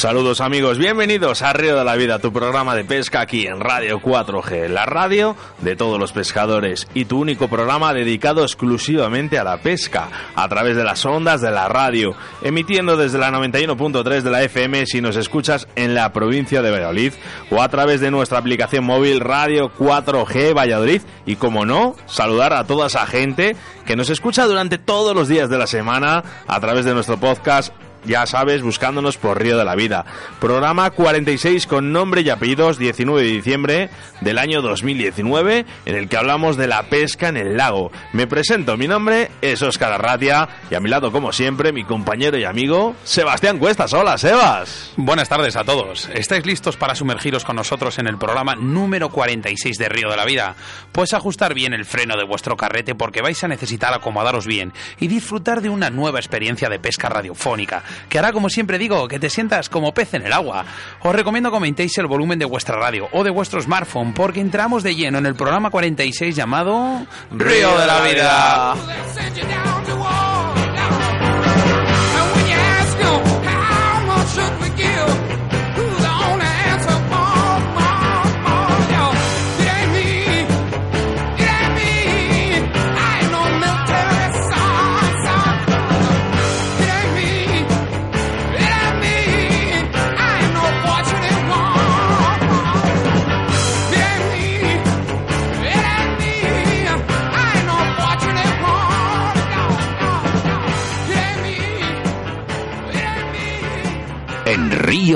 Saludos amigos, bienvenidos a Río de la Vida, tu programa de pesca aquí en Radio 4G, la radio de todos los pescadores y tu único programa dedicado exclusivamente a la pesca, a través de las ondas de la radio, emitiendo desde la 91.3 de la FM si nos escuchas en la provincia de Valladolid o a través de nuestra aplicación móvil Radio 4G Valladolid y como no, saludar a toda esa gente que nos escucha durante todos los días de la semana a través de nuestro podcast ya sabes, buscándonos por Río de la Vida. Programa 46 con nombre y apellidos 19 de diciembre del año 2019 en el que hablamos de la pesca en el lago. Me presento, mi nombre es Óscar Arratia y a mi lado como siempre mi compañero y amigo Sebastián Cuestas. Hola, Sebas. Buenas tardes a todos. ¿Estáis listos para sumergiros con nosotros en el programa número 46 de Río de la Vida? Pues ajustar bien el freno de vuestro carrete porque vais a necesitar acomodaros bien y disfrutar de una nueva experiencia de pesca radiofónica que hará, como siempre digo, que te sientas como pez en el agua. Os recomiendo que aumentéis el volumen de vuestra radio o de vuestro smartphone porque entramos de lleno en el programa 46 llamado Río de la Vida.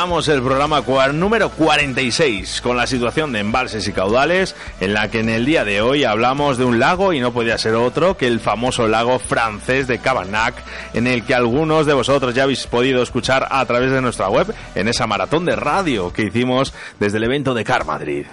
Comenzamos el programa número 46 con la situación de embalses y caudales en la que en el día de hoy hablamos de un lago y no podía ser otro que el famoso lago francés de Cabanac en el que algunos de vosotros ya habéis podido escuchar a través de nuestra web en esa maratón de radio que hicimos desde el evento de Car Madrid.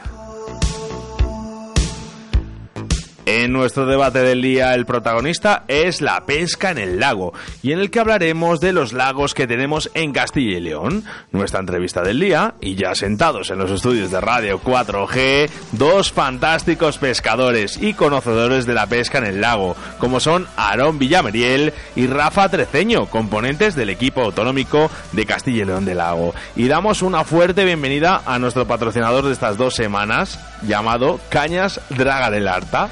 En nuestro debate del día el protagonista es la pesca en el lago y en el que hablaremos de los lagos que tenemos en Castilla y León. Nuestra entrevista del día y ya sentados en los estudios de Radio 4G, dos fantásticos pescadores y conocedores de la pesca en el lago, como son Aarón Villameriel y Rafa Treceño, componentes del equipo autonómico de Castilla y León del Lago. Y damos una fuerte bienvenida a nuestro patrocinador de estas dos semanas, llamado Cañas Draga del Arta.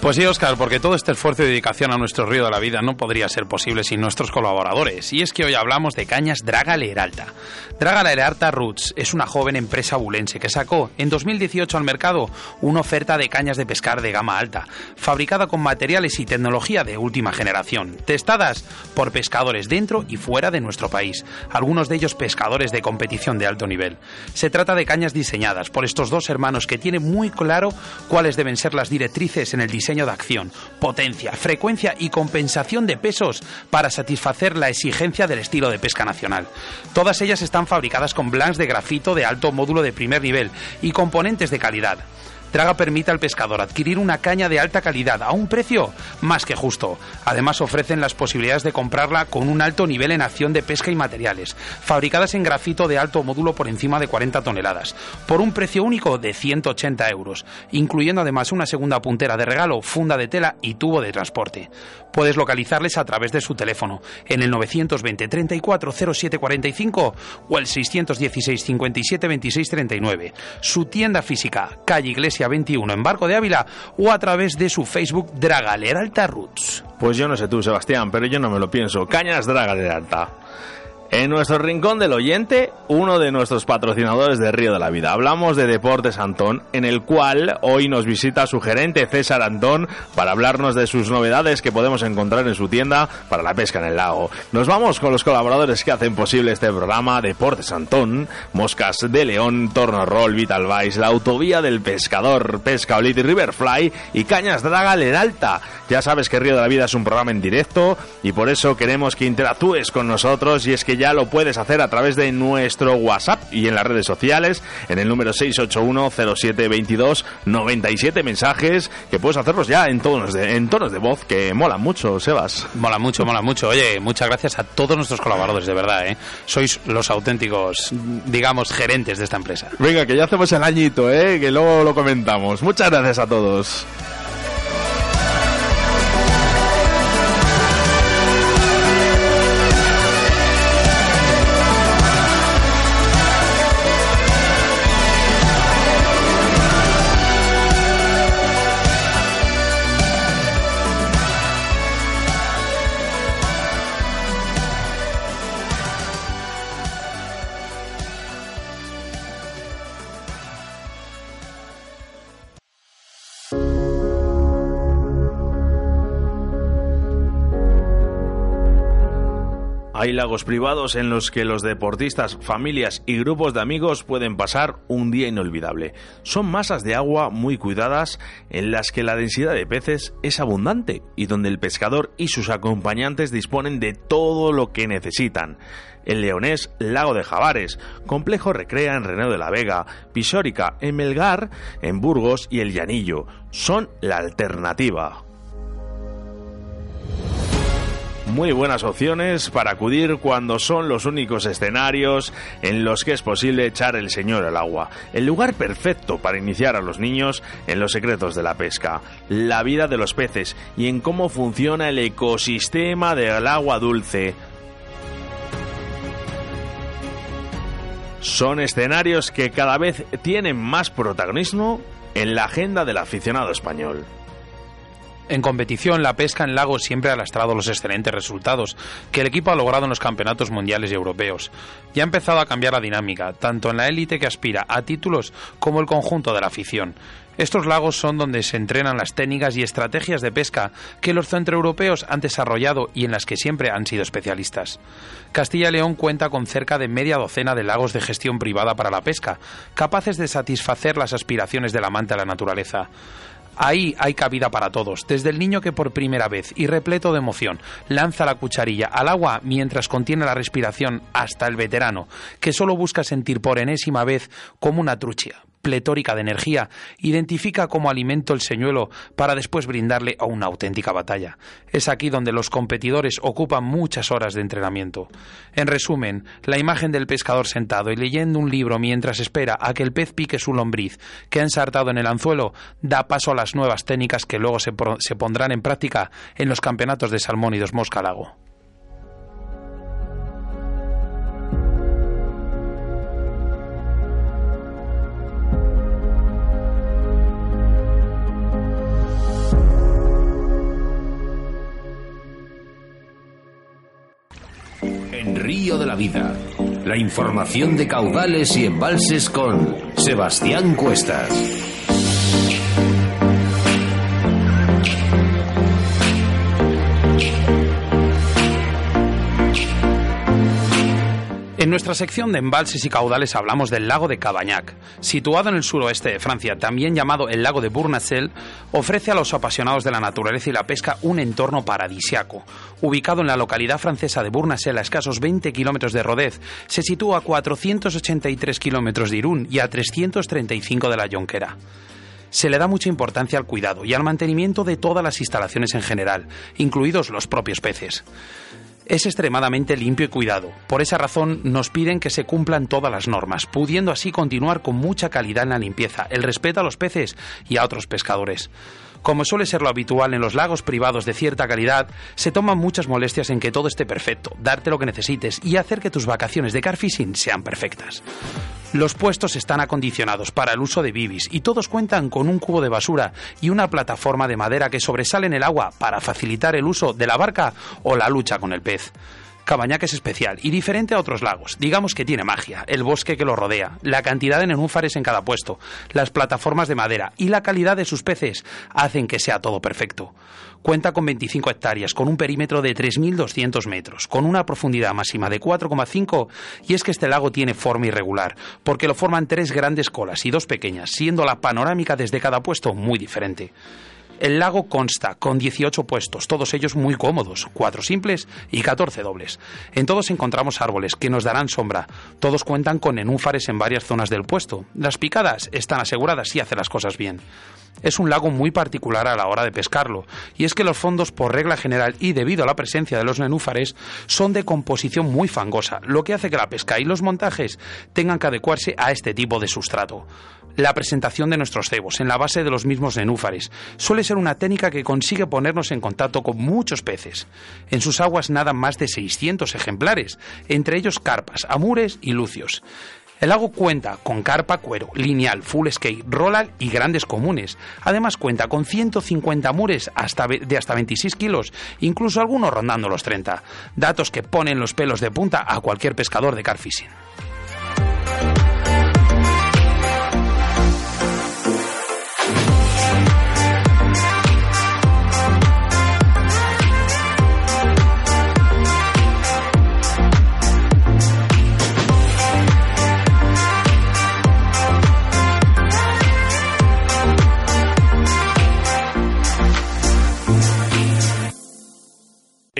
Pues sí, Oscar, porque todo este esfuerzo y dedicación a nuestro río de la vida no podría ser posible sin nuestros colaboradores. Y es que hoy hablamos de cañas Draga Leralta. Draga Leralta Roots es una joven empresa bulense que sacó en 2018 al mercado una oferta de cañas de pescar de gama alta, fabricada con materiales y tecnología de última generación, testadas por pescadores dentro y fuera de nuestro país, algunos de ellos pescadores de competición de alto nivel. Se trata de cañas diseñadas por estos dos hermanos que tienen muy claro cuáles deben ser las directrices en el diseño diseño de acción, potencia, frecuencia y compensación de pesos para satisfacer la exigencia del estilo de pesca nacional. Todas ellas están fabricadas con blancs de grafito de alto módulo de primer nivel y componentes de calidad. Draga permite al pescador adquirir una caña de alta calidad a un precio más que justo. Además ofrecen las posibilidades de comprarla con un alto nivel en acción de pesca y materiales, fabricadas en grafito de alto módulo por encima de 40 toneladas, por un precio único de 180 euros, incluyendo además una segunda puntera de regalo, funda de tela y tubo de transporte. Puedes localizarles a través de su teléfono en el 920 34 07 45 o el 616 57 26 39. Su tienda física, calle Iglesia 21 en Barco de Ávila o a través de su Facebook Dragaler Alta Roots. Pues yo no sé tú, Sebastián, pero yo no me lo pienso. Cañas Dragaler Alta. En nuestro rincón del oyente, uno de nuestros patrocinadores de Río de la Vida. Hablamos de Deportes Antón, en el cual hoy nos visita su gerente César Antón para hablarnos de sus novedades que podemos encontrar en su tienda para la pesca en el lago. Nos vamos con los colaboradores que hacen posible este programa, Deportes Antón, Moscas de León, Torno Roll, Vital Vice, la Autovía del Pescador, Pesca Olit y Riverfly y Cañas Draga Alta. Ya sabes que Río de la Vida es un programa en directo y por eso queremos que interactúes con nosotros y es que ya lo puedes hacer a través de nuestro WhatsApp y en las redes sociales en el número 681 0722 97 mensajes que puedes hacerlos ya en tonos de, en tonos de voz que mola mucho, Sebas. Mola mucho, mola mucho. Oye, muchas gracias a todos nuestros colaboradores, de verdad, ¿eh? Sois los auténticos, digamos, gerentes de esta empresa. Venga, que ya hacemos el añito, ¿eh? Que luego lo comentamos. Muchas gracias a todos. Hay lagos privados en los que los deportistas, familias y grupos de amigos pueden pasar un día inolvidable. Son masas de agua muy cuidadas en las que la densidad de peces es abundante y donde el pescador y sus acompañantes disponen de todo lo que necesitan. El leonés Lago de Javares, complejo recrea en Reneo de la Vega, Pisórica en Melgar, en Burgos y El Llanillo. Son la alternativa muy buenas opciones para acudir cuando son los únicos escenarios en los que es posible echar el señor al agua. El lugar perfecto para iniciar a los niños en los secretos de la pesca, la vida de los peces y en cómo funciona el ecosistema del agua dulce. Son escenarios que cada vez tienen más protagonismo en la agenda del aficionado español. En competición, la pesca en lagos siempre ha lastrado los excelentes resultados que el equipo ha logrado en los campeonatos mundiales y europeos. Ya ha empezado a cambiar la dinámica, tanto en la élite que aspira a títulos como el conjunto de la afición. Estos lagos son donde se entrenan las técnicas y estrategias de pesca que los centroeuropeos han desarrollado y en las que siempre han sido especialistas. Castilla y León cuenta con cerca de media docena de lagos de gestión privada para la pesca, capaces de satisfacer las aspiraciones del amante a la naturaleza. Ahí hay cabida para todos, desde el niño que por primera vez y repleto de emoción lanza la cucharilla al agua mientras contiene la respiración hasta el veterano, que solo busca sentir por enésima vez como una trucha, pletórica de energía, identifica como alimento el señuelo para después brindarle a una auténtica batalla. Es aquí donde los competidores ocupan muchas horas de entrenamiento. En resumen, la imagen del pescador sentado y leyendo un libro mientras espera a que el pez pique su lombriz que ha ensartado en el anzuelo da paso a las nuevas técnicas que luego se, se pondrán en práctica en los campeonatos de salmón y dos moscalago. De la Vida. La información de caudales y embalses con Sebastián Cuestas. En nuestra sección de embalses y caudales hablamos del lago de Cabagnac. Situado en el suroeste de Francia, también llamado el lago de Bournacel, ofrece a los apasionados de la naturaleza y la pesca un entorno paradisiaco. Ubicado en la localidad francesa de Bournacel, a escasos 20 kilómetros de Rodez, se sitúa a 483 kilómetros de Irún y a 335 de la Jonquera se le da mucha importancia al cuidado y al mantenimiento de todas las instalaciones en general, incluidos los propios peces es extremadamente limpio y cuidado. Por esa razón nos piden que se cumplan todas las normas, pudiendo así continuar con mucha calidad en la limpieza, el respeto a los peces y a otros pescadores. Como suele ser lo habitual en los lagos privados de cierta calidad, se toman muchas molestias en que todo esté perfecto, darte lo que necesites y hacer que tus vacaciones de car fishing sean perfectas. Los puestos están acondicionados para el uso de bibis y todos cuentan con un cubo de basura y una plataforma de madera que sobresale en el agua para facilitar el uso de la barca o la lucha con el pez. Cabañac es especial y diferente a otros lagos. Digamos que tiene magia, el bosque que lo rodea, la cantidad de nenúfares en cada puesto, las plataformas de madera y la calidad de sus peces hacen que sea todo perfecto. Cuenta con 25 hectáreas, con un perímetro de 3.200 metros, con una profundidad máxima de 4,5 y es que este lago tiene forma irregular, porque lo forman tres grandes colas y dos pequeñas, siendo la panorámica desde cada puesto muy diferente. El lago consta con 18 puestos, todos ellos muy cómodos, 4 simples y 14 dobles. En todos encontramos árboles que nos darán sombra. Todos cuentan con nenúfares en varias zonas del puesto. Las picadas están aseguradas y hace las cosas bien. Es un lago muy particular a la hora de pescarlo, y es que los fondos, por regla general y debido a la presencia de los nenúfares, son de composición muy fangosa, lo que hace que la pesca y los montajes tengan que adecuarse a este tipo de sustrato la presentación de nuestros cebos en la base de los mismos nenúfares. Suele ser una técnica que consigue ponernos en contacto con muchos peces. En sus aguas nadan más de 600 ejemplares, entre ellos carpas, amures y lucios. El lago cuenta con carpa cuero, lineal, full skate, rollal y grandes comunes. Además cuenta con 150 amures hasta de hasta 26 kilos, incluso algunos rondando los 30. Datos que ponen los pelos de punta a cualquier pescador de carfishing.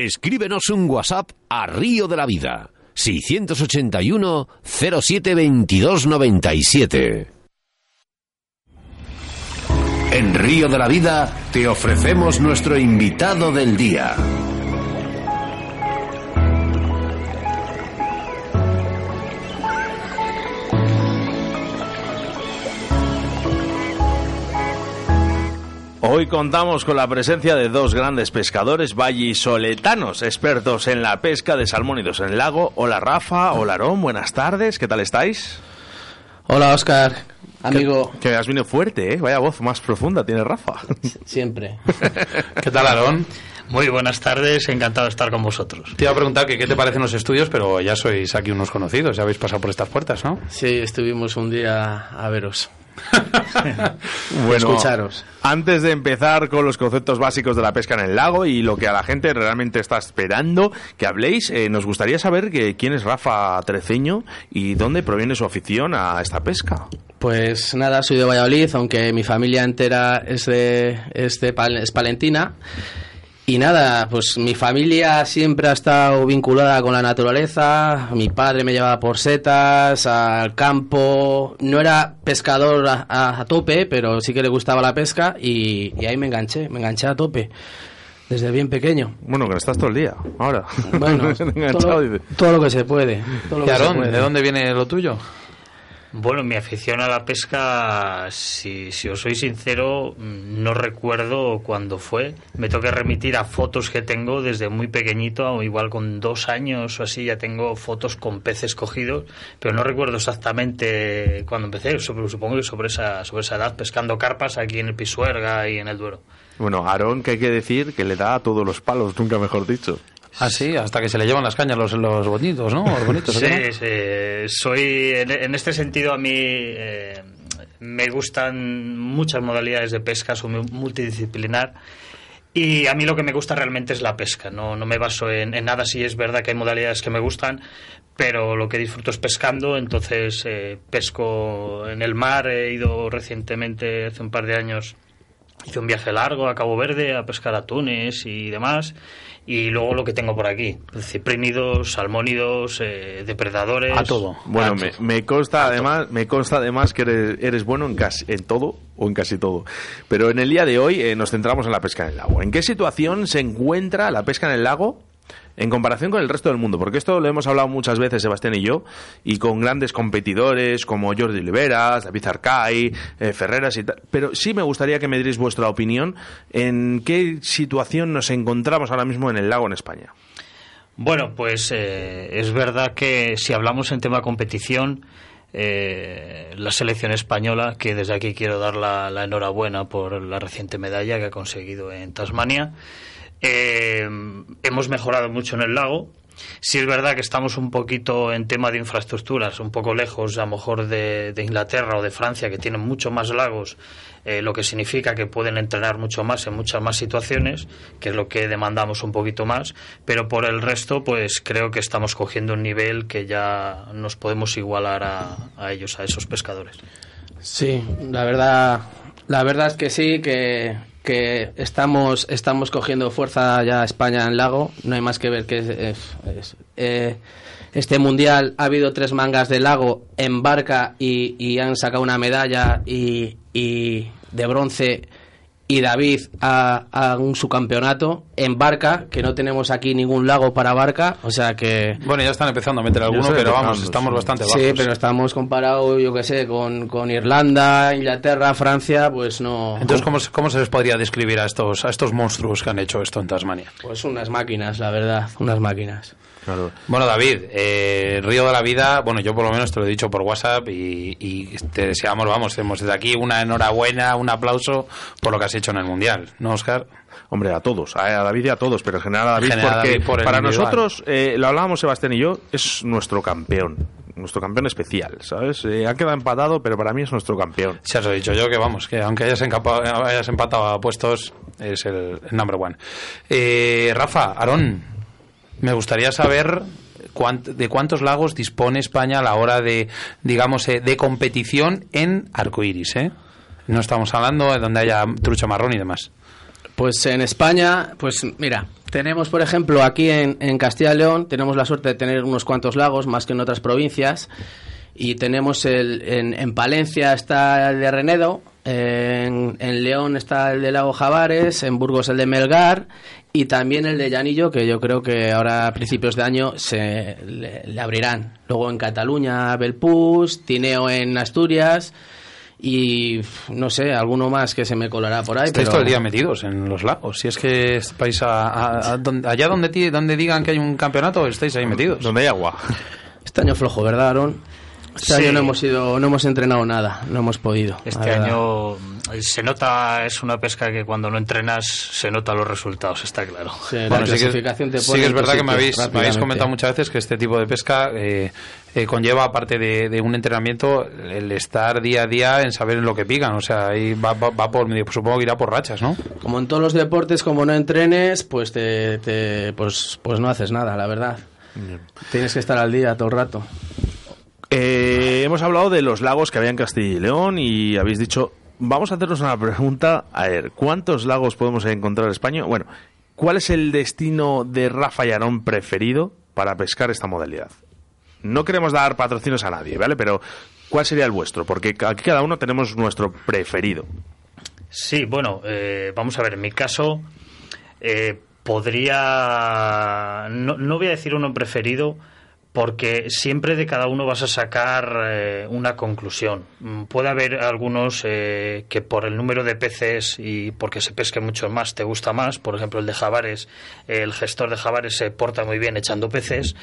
Escríbenos un WhatsApp a Río de la Vida 681 07 22 97. En Río de la Vida te ofrecemos nuestro invitado del día. Hoy contamos con la presencia de dos grandes pescadores vallisoletanos, expertos en la pesca de salmónidos en el lago. Hola Rafa, hola Aarón, buenas tardes, ¿qué tal estáis? Hola Oscar, amigo. Que, has venido fuerte, ¿eh? Vaya voz más profunda tiene Rafa. Siempre. ¿Qué tal Aarón? Muy buenas tardes, encantado de estar con vosotros. Te iba a preguntar que qué te parecen los estudios, pero ya sois aquí unos conocidos, ya habéis pasado por estas puertas, ¿no? Sí, estuvimos un día a veros. bueno, escucharos. Antes de empezar con los conceptos básicos de la pesca en el lago y lo que a la gente realmente está esperando que habléis, eh, nos gustaría saber que, quién es Rafa Treceño y dónde proviene su afición a esta pesca. Pues nada, soy de Valladolid, aunque mi familia entera es de, es de es palentina. Y nada, pues mi familia siempre ha estado vinculada con la naturaleza. Mi padre me llevaba por setas, al campo. No era pescador a, tope, pero sí que le gustaba la pesca y, ahí me enganché, me enganché a tope. Desde bien pequeño. Bueno, que estás todo el día, ahora. Bueno, todo, lo que se puede. ¿de dónde viene lo tuyo? Bueno, mi afición a la pesca, si, si, os soy sincero, no recuerdo cuándo fue. Me que remitir a fotos que tengo desde muy pequeñito, igual con dos años o así, ya tengo fotos con peces cogidos, pero no recuerdo exactamente cuándo empecé. Supongo que sobre esa, sobre esa edad, pescando carpas aquí en el Pisuerga y en el Duero. Bueno, Aarón, que hay que decir que le da a todos los palos, nunca mejor dicho. Ah, sí, hasta que se le llevan las cañas los, los bonitos, ¿no? Los bonitos, sí, sí, soy, en, este sentido a mí eh, me gustan muchas modalidades de pesca, soy multidisciplinar. Y a mí lo que me gusta realmente es la pesca, no, no me baso en, nada, si es verdad que hay modalidades que me gustan, pero lo que disfruto es pescando, entonces eh, pesco en el mar, he ido recientemente, hace un par de años, hice un viaje largo a Cabo Verde a pescar atunes y demás, y luego lo que tengo por aquí, ciprínidos, salmónidos, eh, depredadores. A todo. Bueno, me, me, consta además, me consta además que eres, bueno en casi en todo o en casi todo. Pero en el día de hoy eh, nos centramos en la pesca en el lago. ¿En qué situación se encuentra la pesca en el lago en comparación con el resto del mundo, porque esto lo hemos hablado muchas veces Sebastián y yo, y con grandes competidores como Jordi Oliveras, David Arcay, eh, Ferreras y tal, pero sí me gustaría que me dierais vuestra opinión en qué situación nos encontramos ahora mismo en el lago en España. Bueno, pues eh, es verdad que si hablamos en tema competición, eh, la selección española, que desde aquí quiero dar la enhorabuena por la reciente medalla que ha conseguido en Tasmania, eh, hemos mejorado mucho en el lago. Sí es verdad que estamos un poquito en tema de infraestructuras, un poco lejos a lo mejor de, Inglaterra o de Francia, que tienen mucho más lagos, eh, lo que significa que pueden entrenar mucho más en muchas más situaciones, que es lo que demandamos un poquito más, pero por el resto, pues creo que estamos cogiendo un nivel que ya nos podemos igualar a, a ellos, a esos pescadores. Sí, la verdad, la verdad es que sí, que, que estamos, estamos cogiendo fuerza ya España en lago. No hay más que ver que es, eh, este mundial ha habido tres mangas de lago en barca y, han sacado una medalla y, y de bronce. Y David a, a un subcampeonato en barca, que no tenemos aquí ningún lago para barca, o sea que Bueno, ya están empezando a meter alguno, pero vamos, estamos bastante bajos. Sí, pero estamos comparados, yo que sé, con, con Irlanda, Inglaterra, Francia, pues no. Entonces, ¿cómo, se- ¿cómo se les podría describir a estos, a estos monstruos que han hecho esto en Tasmania? Pues unas máquinas, la verdad, unas máquinas. Claro. Bueno, David, eh, Río de la Vida, bueno, yo por lo menos te lo he dicho por WhatsApp y, y te deseamos, vamos, tenemos desde aquí una enhorabuena, un aplauso por lo que has hecho en el Mundial, ¿no, Oscar? Hombre, a todos, a David y a todos, pero en general a David, En general porque David por para individual. nosotros, eh, lo hablábamos Sebastián y yo, es nuestro campeón, nuestro campeón especial, ¿sabes? Eh, ha quedado empatado, pero para mí es nuestro campeón. Ya os he dicho yo que vamos, que aunque hayas, hayas empatado a puestos, es el, el number one. Eh, Rafa, Aarón, me gustaría saber de cuántos lagos dispone España a la hora de, digamos, eh, de competición en arcoiris, ¿eh? No estamos hablando de donde haya trucha marrón y demás. Pues en España, pues mira, tenemos por ejemplo aquí en, Castilla y León, tenemos la suerte de tener unos cuantos lagos, más que en otras provincias, y tenemos el, en, en Palencia está el de Renedo, en, en León está el de Lago Javares, en Burgos el de Melgar, y también el de Llanillo, que yo creo que ahora a principios de año se le, le abrirán. Luego en Cataluña, Belpús, Tineo en Asturias, y no sé, alguno más que se me colará por ahí. Estáis pero- todo el día metidos en los lagos. Si es que estáis a- a- a donde- allá donde, donde digan que hay un campeonato, estáis ahí metidos. Donde hay agua. Este año flojo, ¿verdad, Aaron? Este Sí. año no hemos ido, no hemos entrenado nada, no hemos podido. Este año se nota, es una pesca que cuando no entrenas se nota los resultados, está claro. Sí, la Bueno, sí que, clasificación te sí pone que es verdad que me habéis, me habéis comentado muchas veces que este tipo de pesca eh, eh, conlleva, aparte de, de un entrenamiento, el estar día a día en saber en lo que pican. O sea, ahí va, va, va por, supongo que irá por rachas, ¿no? Como en todos los deportes, como no entrenes, pues te, te- pues, pues no haces nada, la verdad. Tienes que estar al día todo el rato. Eh, hemos hablado de los lagos que había en Castilla y León y habéis dicho, vamos a hacernos una pregunta, a ver, ¿cuántos lagos podemos encontrar en España? Bueno, ¿cuál es el destino de Rafa y Aarón preferido para pescar esta modalidad? No queremos dar patrocinios a nadie, ¿vale? Pero ¿cuál sería el vuestro? Porque aquí cada uno tenemos nuestro preferido. Sí, bueno, eh, vamos a ver, en mi caso eh, podría, no, no voy a decir uno preferido, porque siempre de cada uno vas a sacar eh, una conclusión. Mm, Puede haber algunos eh, que por el número de peces y porque se pesque mucho más te gusta más. Por ejemplo, el de Javares, el gestor de Javares se porta muy bien echando peces.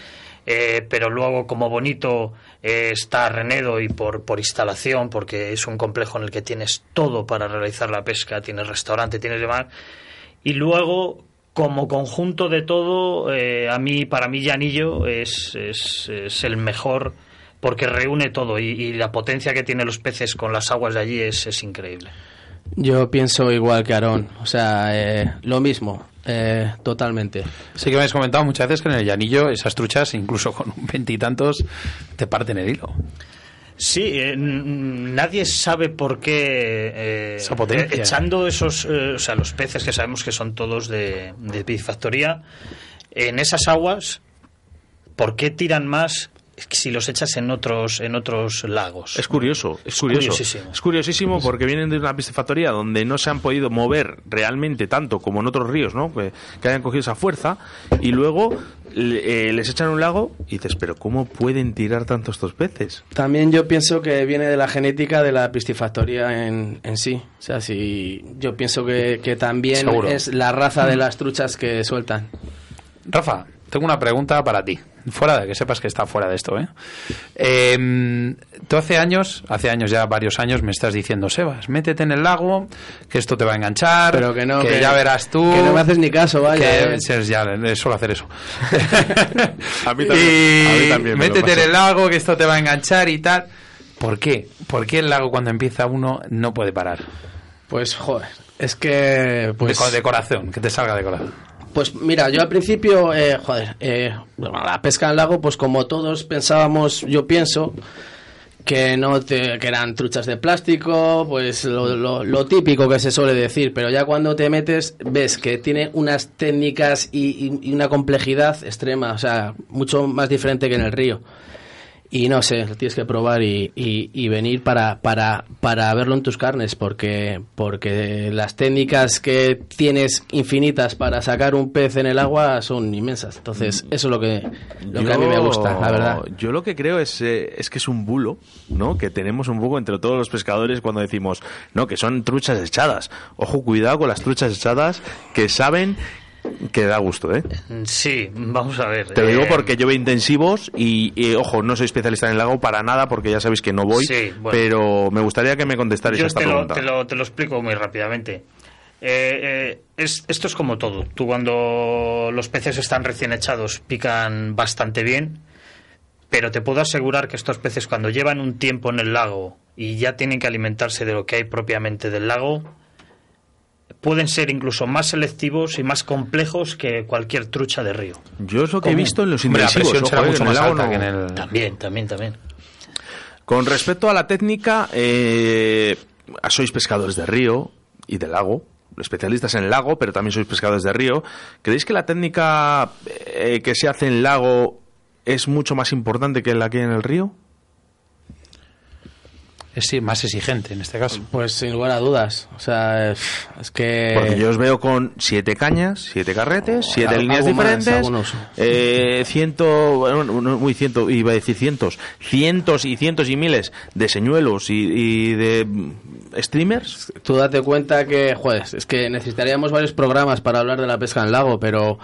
eh, pero luego como bonito eh, está Renedo y por, por instalación, porque es un complejo en el que tienes todo para realizar la pesca, tienes restaurante, tienes demás. Y luego, como conjunto de todo, eh, a mí, para mí, Llanillo es, es, es el mejor porque reúne todo y, y la potencia que tienen los peces con las aguas de allí es, es increíble. Yo pienso igual que Aarón, o sea, eh, lo mismo, eh, totalmente. Sí que me habéis comentado muchas veces que en el llanillo esas truchas, incluso con un veintitantos, te parten el hilo. Sí, eh, nadie sabe por qué eh, eh, echando esos, eh, o sea, los peces que sabemos que son todos de, de piscifactoría, en esas aguas, ¿por qué tiran más si los echas en otros en otros lagos? Es curioso, es curioso. curiosísimo. Es curiosísimo porque vienen de una piscifactoría donde no se han podido mover realmente tanto como en otros ríos, ¿no? Que, que hayan cogido esa fuerza y luego eh, les echan un lago y dices, pero ¿cómo pueden tirar tanto estos peces? También yo pienso que viene de la genética de la piscifactoría en, en sí. O sea, si yo pienso que, que también Seguro. es la raza de las truchas que sueltan. Rafa, tengo una pregunta para ti. Fuera de que sepas que está fuera de esto, ¿eh? Em, tú hace años, hace años ya varios años, me estás diciendo, Sebas, métete en el lago, que esto te va a enganchar, Pero que no, que- ya verás tú. que no me haces ni caso, vaya, Que eh. es- ya, eh, suelo hacer eso. A mí también- y a mí también me lo métete en el lago, que esto te va a enganchar y tal. ¿Por qué? ¿Por qué el lago cuando empieza uno no puede parar? Pues, joder, es que... Pues, de, de corazón, que te salga de corazón. Pues mira, yo al principio, eh, joder, eh, bueno, la pesca el lago, pues como todos pensábamos, yo pienso que no te, que eran truchas de plástico, pues lo, lo- típico que se suele decir, pero ya cuando te metes ves que tiene unas técnicas y- y una complejidad extrema, o sea, mucho más diferente que en el río. Y no sé, lo tienes que probar y, y- y venir para, para, para verlo en tus carnes, porque, porque las técnicas que tienes infinitas para sacar un pez en el agua son inmensas. Entonces, eso es lo que, lo que a mí me gusta, la verdad. Yo lo que creo es, eh, es que es un bulo, ¿no? Que tenemos un poco entre todos los pescadores cuando decimos, no, que son truchas echadas. Ojo, cuidado con las truchas echadas que saben que da gusto, ¿eh? Sí, vamos a ver. Te lo digo eh, porque yo veo intensivos y, y, ojo, no soy especialista en el lago para nada porque ya sabéis que no voy, Sí, bueno. pero me gustaría que me contestarais Yo esta te lo, pregunta. te, lo, te lo explico muy rápidamente. Eh, eh, es, esto es como todo. Tú cuando los peces están recién echados pican bastante bien, pero te puedo asegurar que estos peces cuando llevan un tiempo en el lago y ya tienen que alimentarse de lo que hay propiamente del lago, pueden ser incluso más selectivos y más complejos que cualquier trucha de río. Yo es lo que he visto en los Hombre, la presión será eh, mucho más alta no- que en el... También, también, también. Con respecto a la técnica, eh, sois pescadores de río y de lago, especialistas en el lago, pero también sois pescadores de río. ¿Creéis que la técnica eh, que se hace en lago es mucho más importante que la que hay en el río? Es sí, más exigente en este caso. Pues sin lugar a dudas. O sea, es, que... Porque yo os veo con siete cañas, siete carretes, siete líneas diferentes, algunos. eh, ciento, bueno, muy ciento, iba a decir cientos, cientos y cientos y miles de señuelos y, y de mm, streamers. Tú date cuenta que, joder, es que necesitaríamos varios programas para hablar de la pesca en lago, pero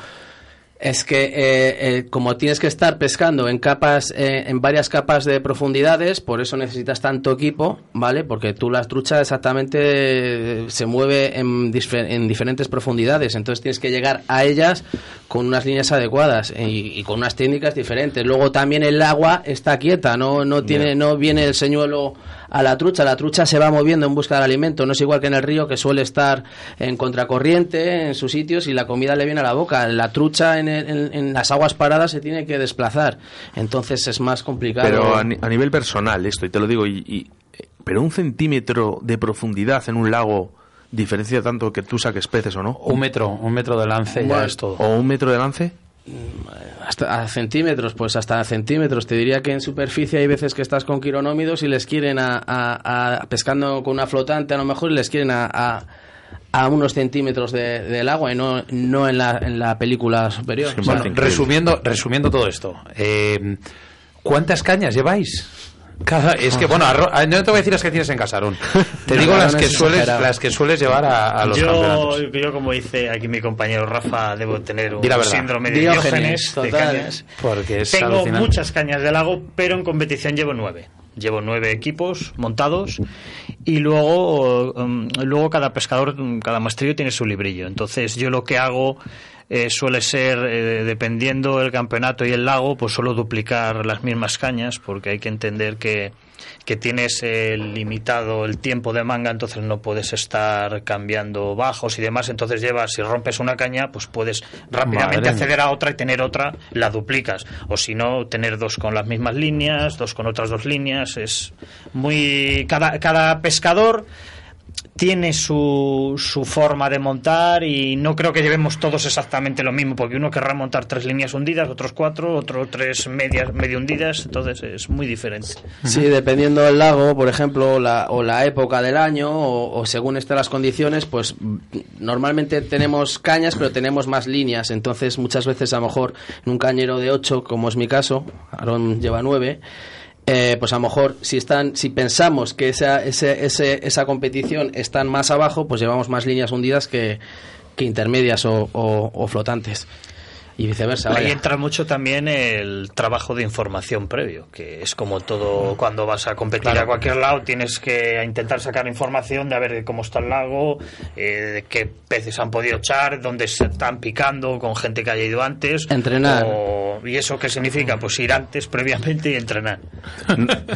es que eh, eh, como tienes que estar pescando en capas, eh, en varias capas de profundidades, por eso necesitas tanto equipo, ¿vale? Porque tú la trucha exactamente eh, se mueve en, en diferentes profundidades, entonces tienes que llegar a ellas con unas líneas adecuadas y, y con unas técnicas diferentes. Luego también el agua está quieta, no, no tiene, no viene el señuelo a la trucha, la trucha se va moviendo en busca del alimento, no es igual que en el río que suele estar en contracorriente en sus sitios y la comida le viene a la boca. La trucha en, el- en- en las aguas paradas se tiene que desplazar, entonces es más complicado. Pero a, ni- a nivel personal esto, y te lo digo, y, y- eh, pero un centímetro de profundidad en un lago diferencia tanto que tú saques peces o no. Un metro, un metro de lance Bueno, ya es todo. O un metro de lance. Hasta a centímetros, pues hasta centímetros. Te diría que en superficie hay veces que estás con quironómidos y les quieren a, a- a- pescando con una flotante a lo mejor y les quieren a, a- a unos centímetros de- del agua y no, no en, la, en la película superior. Es que O sea, me parece increíble. Resumiendo, resumiendo todo esto, eh, ¿cuántas cañas lleváis? Cada, es que, bueno, arro- ah, no te voy a decir las que tienes en Casarón. Te digo las que, es sueles, las que sueles llevar a, a los yo, campeonatos. yo, como dice aquí mi compañero Rafa, debo tener un síndrome de Diógenes, diógenes de cañas. Porque es Tengo alucinante. muchas cañas de lago, pero en competición llevo nueve. Llevo nueve equipos montados y luego, um, luego cada pescador, cada maestrillo tiene su librillo. Entonces yo lo que hago eh, suele ser, eh, dependiendo del campeonato y el lago, pues solo duplicar las mismas cañas porque hay que entender que, que tienes eh, limitado el tiempo de manga, entonces no puedes estar cambiando bajos y demás. Entonces llevas, si rompes una caña, pues puedes rápidamente Madre mía. acceder a otra y tener otra, la duplicas. O si no, tener dos con las mismas líneas, dos con otras dos líneas. Es muy. Cada, cada pescador tiene su, su forma de montar y no creo que llevemos todos exactamente lo mismo, porque uno querrá montar tres líneas hundidas, otros cuatro, otros tres medias medio hundidas, entonces es muy diferente. Sí, dependiendo del lago, por ejemplo, la, o la época del año, o, o según estén las condiciones, pues mm, normalmente tenemos cañas, pero tenemos más líneas. Entonces, muchas veces, a lo mejor, en un cañero de 8, como es mi caso, Aaron lleva 9, eh, pues a lo mejor si están si pensamos que esa, ese- ese- esa competición están más abajo, pues llevamos más líneas hundidas que, que intermedias o, o- o flotantes. Y viceversa. Ahí vaya. entra mucho también el trabajo de información previo, que es como todo cuando vas a competir a cualquier lado, tienes que intentar sacar información de a ver cómo está el lago, eh, de qué peces han podido echar, dónde se están picando con gente que haya ido antes. Entrenar. o- ¿Y eso qué significa? Pues ir antes, previamente y entrenar.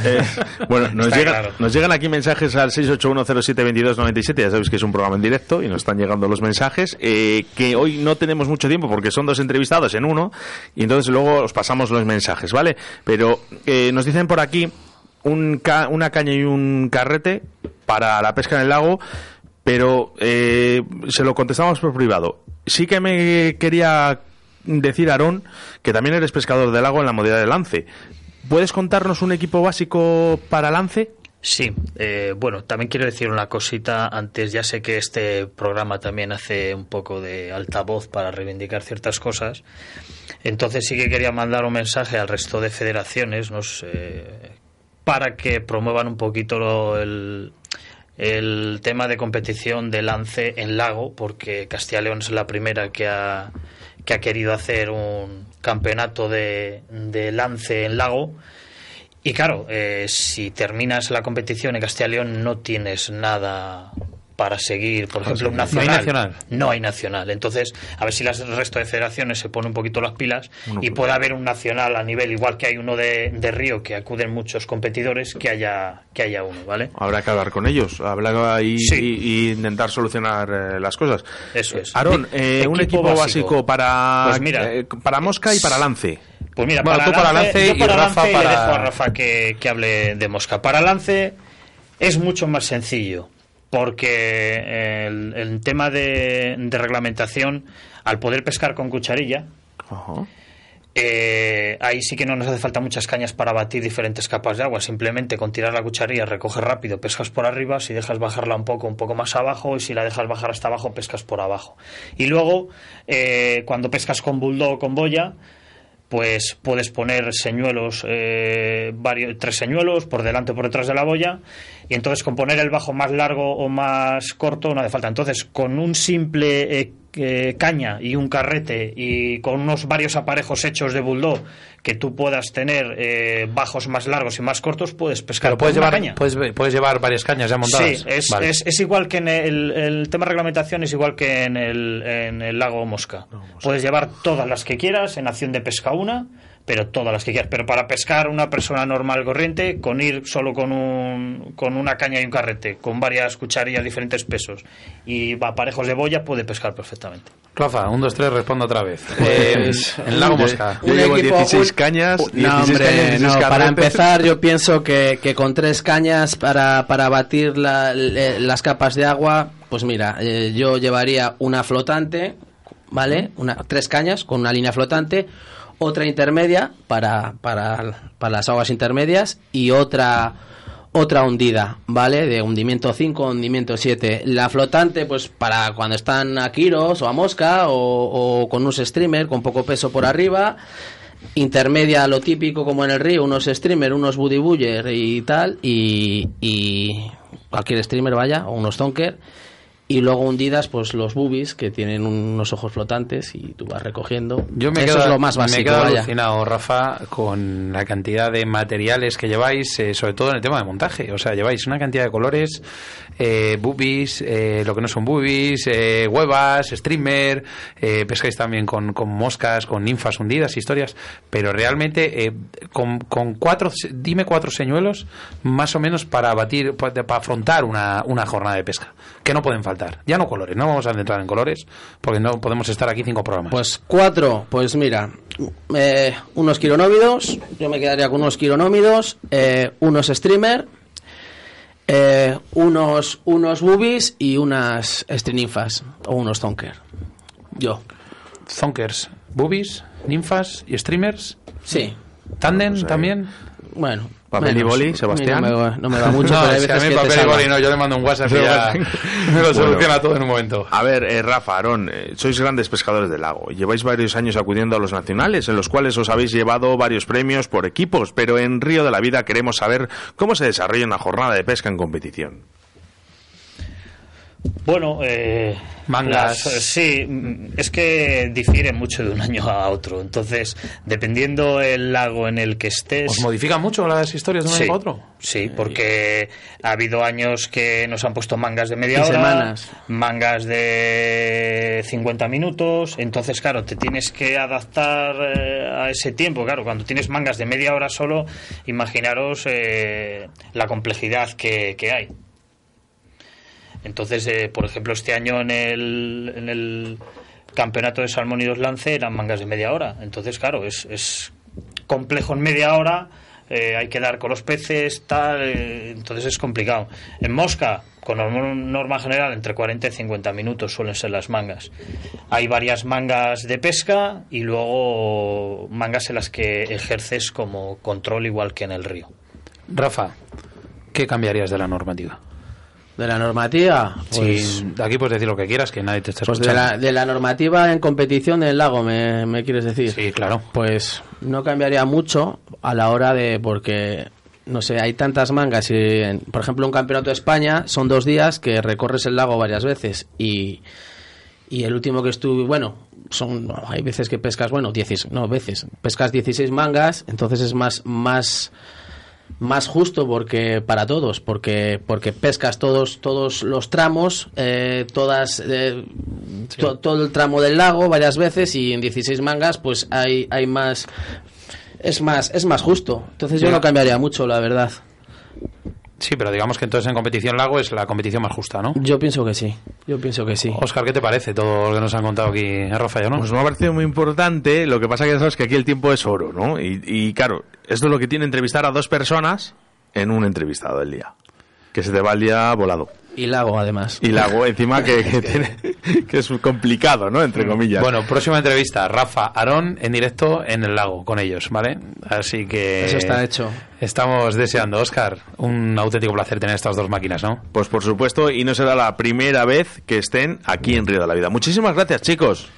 Eh, bueno, nos, llega- claro. nos llegan aquí mensajes al 681072297, ya sabéis que es un programa en directo y nos están llegando los mensajes, eh, que hoy no tenemos mucho tiempo porque son dos en uno y entonces luego os pasamos los mensajes, ¿vale? Pero eh, nos dicen por aquí un ca- una caña y un carrete para la pesca en el lago, pero eh, se lo contestamos por privado. Sí que me quería decir, Aarón, que también eres pescador de lago en la modalidad de lance. ¿Puedes contarnos un equipo básico para lance? Sí, eh, bueno, también quiero decir una cosita antes. Ya sé que este programa también hace un poco de altavoz para reivindicar ciertas cosas. Entonces sí que quería mandar un mensaje al resto de federaciones ¿no? Para que promuevan un poquito lo- el, tema de competición de lance en lago, porque Castilla León es la primera que ha, que ha querido hacer un campeonato de lance en lago. Y claro, eh, si terminas la competición en Castilla y León no tienes nada para seguir, por ejemplo, un No hay nacional. nacional. No hay nacional. Entonces, a ver si las- el resto de federaciones se ponen un poquito las pilas y puede haber un nacional a nivel, igual que hay uno de, de Río, que acuden muchos competidores, que haya, que haya uno, ¿vale? Habrá que hablar con ellos, hablar Sí. y, y intentar solucionar eh, las cosas. Eso es. Aarón, eh, un equipo básico, para, Pues mira. eh, para mosca y para lance. Pues mira, Bueno, para, tú para lance yo y Rafa lance para- le dejo a Rafa que, que hable de mosca. Para lance es mucho más sencillo, porque el, el tema de, de reglamentación, al poder pescar con cucharilla, eh, ahí sí que no nos hace falta muchas cañas para batir diferentes capas de agua. Simplemente con tirar la cucharilla, recoges rápido, pescas por arriba. Si dejas bajarla un poco, un poco más abajo. Y si la dejas bajar hasta abajo, pescas por abajo. Y luego, eh, cuando pescas con bulldog o con boya, pues puedes poner señuelos, eh, varios, tres señuelos por delante o por detrás de la boya, y entonces con poner el bajo más largo o más corto no hace falta. Entonces, con un simple eh, eh, caña y un carrete y con unos varios aparejos hechos de bulldog que tú puedas tener eh, bajos más largos y más cortos, puedes pescar Pero puedes con una llevar, caña. puedes, puedes llevar varias cañas ya montadas. Sí, es, Vale. es, es igual que en el, el tema de reglamentación, es igual que en el, en el lago Mosca. Puedes llevar todas las que quieras, en acción de pesca una, pero todas las que quieras. Pero para pescar una persona normal corriente, con ir solo con, un, con una caña y un carrete, con varias cucharillas de diferentes pesos y aparejos de boya, puede pescar perfectamente. Rafa, un, dos, tres, responda otra vez. Eh, en Lago Mosca. Yo Un llevo equipo- 16 un- cañas, un- 16 no, hombre, cañas, 16 no, para empezar yo pienso que, que con tres cañas para, para batir la- le- las capas de agua, pues mira, eh, yo llevaría una flotante, ¿vale? Una, tres cañas con una línea flotante, otra intermedia para, para, para las aguas intermedias y otra otra hundida, ¿vale? De hundimiento 5, hundimiento 7. La flotante, pues para cuando están a kiros o a mosca o, con un streamer con poco peso por arriba. Intermedia, lo típico como en el río, unos streamer, unos buddy buller y tal. Y, y cualquier streamer, vaya, o unos zonker. Y luego hundidas, pues los boobies que tienen unos ojos flotantes y tú vas recogiendo. Yo me Eso quedo, es lo más me básico, quedo vaya. alucinado, Rafa, con la cantidad de materiales que lleváis, eh, sobre todo en el tema de montaje. O sea, lleváis una cantidad de colores, eh, boobies, eh, lo que no son boobies, eh, huevas, streamer, eh, pescáis también con, con moscas, con ninfas hundidas, historias. Pero realmente, eh, con, con cuatro, dime cuatro señuelos, más o menos para batir, para, para afrontar una, una jornada de pesca, que no pueden faltar. Ya no colores, no vamos a entrar en colores, porque no podemos estar aquí cinco programas. Pues cuatro, pues mira, eh, unos quironómidos, yo me quedaría con unos quironómidos, eh, unos streamer, eh, unos, unos boobies y unas estrininfas o unos zonker. Yo, Zonkers, boobies, ninfas y streamers. sí. Tandem Pues también. Bueno. Papel y boli, Sebastián. No me, va- no me va mucho, no, pero hay es que a veces mí que te papel y boli no, yo le mando un WhatsApp y ya me lo soluciona todo en un momento. A ver, eh, Rafa, Aarón, eh, sois grandes pescadores del lago. Lleváis varios años acudiendo a los nacionales, en los cuales os habéis llevado varios premios por equipos, pero en Río de la Vida queremos saber cómo se desarrolla una jornada de pesca en competición. Bueno, eh, Mangas. las- sí, mm, es que difiere mucho de un año a otro. Entonces, dependiendo el lago en el que estés. ¿Os modifican mucho las historias de un Sí, año a otro? sí, porque ha habido años que nos han puesto mangas de media hora, semanas. mangas de 50 minutos, entonces claro, te tienes que adaptar eh, a ese tiempo, claro, cuando tienes mangas de media hora solo, imaginaros eh, la complejidad que, que hay. Entonces, eh, por ejemplo, este año en el, en el campeonato de salmónidos lance eran mangas de media hora. Entonces, claro, es, es complejo en media hora, eh, hay que dar con los peces, tal, eh, entonces es complicado. En mosca, con norma, norma general, entre 40 y 50 minutos suelen ser las mangas. Hay varias mangas de pesca y luego mangas en las que ejerces como control igual que en el río. Rafa, ¿qué cambiarías de la normativa? De la normativa, pues, Sí, aquí puedes decir lo que quieras, que nadie te está pues de, la, de la normativa en competición del lago, me, me quieres decir. Sí, claro. Pues no cambiaría mucho a la hora de, porque, no sé, hay tantas mangas y, en- por ejemplo, un campeonato de España son dos días que recorres el lago varias veces y, y el último que estuve, bueno, son, hay veces que pescas, bueno, 16, no, veces, pescas 16 mangas, entonces es más, más, más justo porque para todos porque porque pescas todos todos los tramos eh, todas eh, to- todo el tramo del lago varias veces y en 16 mangas pues hay hay más es más es más justo. Entonces yo no cambiaría mucho la verdad Sí, pero digamos que entonces en competición lago es la competición más justa, ¿no? yo pienso que sí yo pienso que sí Oscar, ¿qué te parece todo lo que nos han contado aquí a Rafa y a no? Pues me ha parecido muy importante, lo que pasa que ya sabes que aquí el tiempo es oro, ¿no? Y, y, claro, esto es lo que tiene entrevistar a dos personas en un entrevistado del día. Que se te va el día volado. Y lago además Y la hago encima que, que tiene, que es complicado, ¿no? Entre comillas. Bueno, próxima entrevista, Rafa, Aarón, en directo en el lago, con ellos, ¿vale? Así que... Eso está hecho. Estamos deseando, Oscar, un auténtico placer tener estas dos máquinas, ¿no? Pues por supuesto, y no será la primera vez que estén aquí en Río de la Vida. Muchísimas gracias, chicos.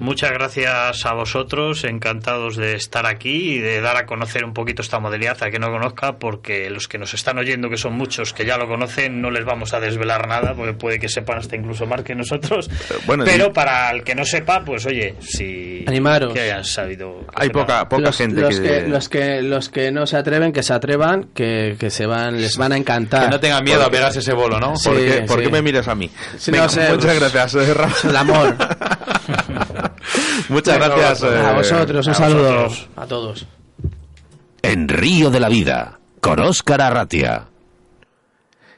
Muchas gracias a vosotros, encantados de estar aquí y de dar a conocer un poquito esta modalidad a que no conozca, porque los que nos están oyendo, que son muchos que ya lo conocen, no les vamos a desvelar nada, porque puede que sepan hasta incluso más que nosotros. Eh, bueno, Pero y- para el que no sepa, pues oye, si Animaros. que hayan sabido. que Hay sepan. poca, poca los, gente los que... que, los que los que no se atreven que se atrevan que, que se van les van a encantar Que no tengan miedo a pegarse ese bolo, ¿no? Sí. ¿Por, qué, por qué sí. me miras a mí? Sí, Venga, no sé, muchas pues, gracias, eh, Rafa. el amor muchas gracias. vosotros. eh, a vosotros un a saludo vosotros. a todos En Río de la Vida, con Óscar Arratia.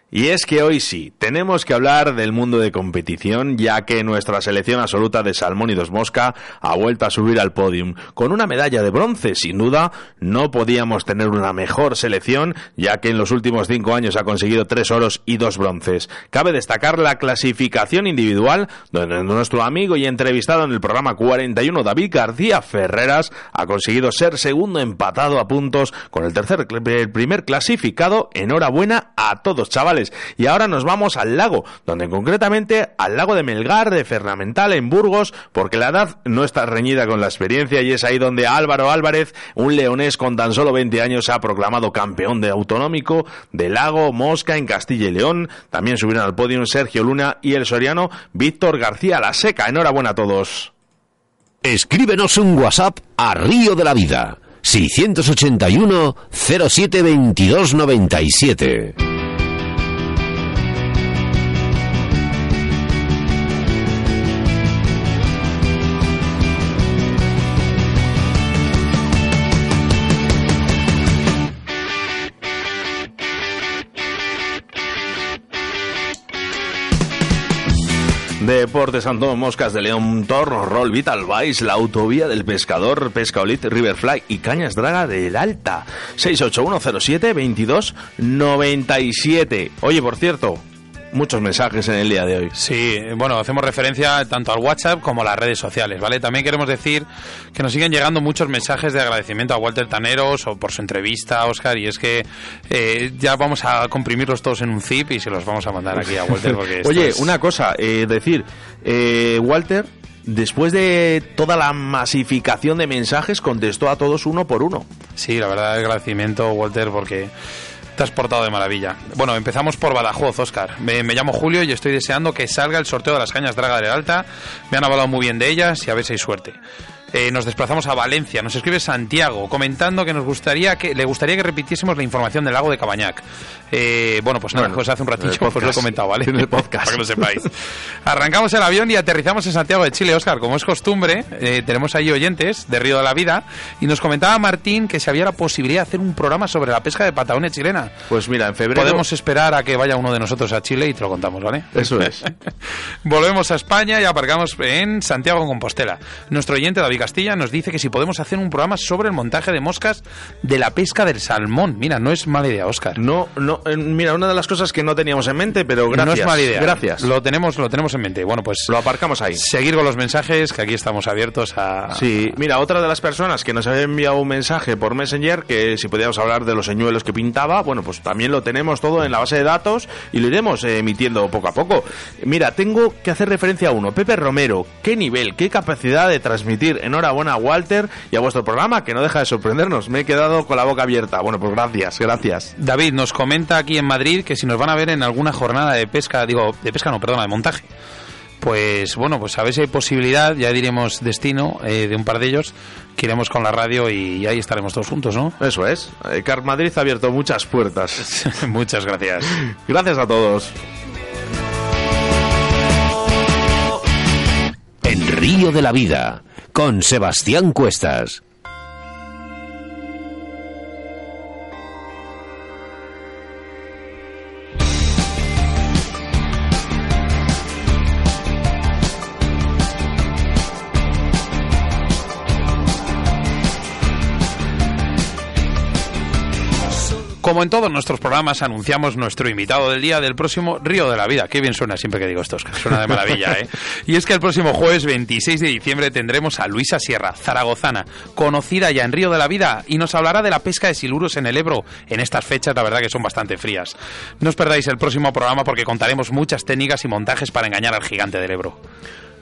Y es que hoy sí, tenemos que hablar del mundo de competición, ya que nuestra selección absoluta de Salmónidos Mosca ha vuelto a subir al podium con una medalla de bronce. Sin duda, no podíamos tener una mejor selección, ya que en los últimos cinco años ha conseguido tres oros y dos bronces. Cabe destacar la clasificación individual, donde nuestro amigo y entrevistado en el programa 41, David García Ferreras, ha conseguido ser segundo empatado a puntos con el tercer, el primer clasificado. Enhorabuena a todos, chavales. Y ahora nos vamos al lago, donde concretamente al lago de Melgar de Fernamental en Burgos, porque la edad no está reñida con la experiencia y es ahí donde Álvaro Álvarez, un leonés con tan solo 20 años, se ha proclamado campeón de autonómico de lago Mosca en Castilla y León. También subieron al podio Sergio Luna y el soriano Víctor García La Seca. Enhorabuena a todos. Escríbenos un WhatsApp a Río de la Vida. 681 07 22 97. Deportes Santo Moscas de León, Torno, Roll, Vital Vice, la autovía del pescador, Pesca Olit, Riverfly y Cañas Draga del Alta. 68107-2297. Oye, por cierto, muchos mensajes en el día de hoy. Sí, bueno, hacemos referencia tanto al WhatsApp como a las redes sociales, ¿vale? También queremos decir que nos siguen llegando muchos mensajes de agradecimiento a Walter Taneros o por su entrevista, Oscar, y es que eh, ya vamos a comprimirlos todos en un zip y se los vamos a mandar aquí a Walter porque Oye, es- una cosa, eh, decir, eh, Walter, después de toda la masificación de mensajes, contestó a todos uno por uno. Sí, la verdad, agradecimiento, Walter, porque Te has portado de maravilla. Bueno, empezamos por Badajoz, Oscar. Me, llamo Julio y estoy deseando que salga el sorteo de las cañas Draga del Alta. Me han hablado muy bien de ellas y a ver si hay suerte. Eh, nos desplazamos a Valencia. Nos escribe Santiago comentando que nos gustaría que le gustaría que repitiésemos la información del lago de Cabañac. Eh, bueno, pues nada, Bueno, pues hace un ratillo el pues lo he comentado, ¿vale? En el podcast. Para que lo sepáis. Arrancamos el avión y aterrizamos en Santiago de Chile, Oscar. Como es costumbre, eh, tenemos ahí oyentes de Río de la Vida y nos comentaba Martín que si había la posibilidad de hacer un programa sobre la pesca de Patagonia chilena. Pues mira, en febrero... Podemos esperar a que vaya uno de nosotros a Chile y te lo contamos, ¿vale? Eso es. Volvemos a España y aparcamos en Santiago de Compostela. Nuestro oyente David Castilla nos dice que si podemos hacer un programa sobre el montaje de moscas de la pesca del salmón. Mira, no es mala idea, Oscar. No, no, eh, mira, una de las cosas que no teníamos en mente, pero gracias. No es mala idea. Gracias. Lo tenemos, lo tenemos en mente. Bueno, pues Lo aparcamos ahí. seguir con los mensajes, que aquí estamos abiertos a... Sí, mira, otra de las personas que nos había enviado un mensaje por Messenger que si podíamos hablar de los señuelos que pintaba, bueno, pues también lo tenemos todo en la base de datos y lo iremos eh, emitiendo poco a poco. Mira, tengo que hacer referencia a uno, Pepe Romero, qué nivel, qué capacidad de transmitir. Enhorabuena a Walter y a vuestro programa, que no deja de sorprendernos. Me he quedado con la boca abierta. Bueno, pues gracias, gracias. David nos comenta aquí en Madrid que si nos van a ver en alguna jornada de pesca, digo, de pesca no, perdona, de montaje. Pues bueno, pues a ver si hay posibilidad, ya diremos destino eh, de un par de ellos, que iremos con la radio y ahí estaremos todos juntos, ¿no? Eso es. Eh, Car Madrid ha abierto muchas puertas. Muchas gracias. Gracias a todos. En Río de la Vida, con Sebastián Cuestas. Como en todos nuestros programas, anunciamos nuestro invitado del día del próximo Río de la Vida. Qué bien suena siempre que digo esto. Suena de maravilla, ¿eh? Y es que el próximo jueves 26 de diciembre tendremos a Luisa Sierra, zaragozana, conocida ya en Río de la Vida, y nos hablará de la pesca de siluros en el Ebro. En estas fechas, la verdad que son bastante frías. No os perdáis el próximo programa porque contaremos muchas técnicas y montajes para engañar al gigante del Ebro.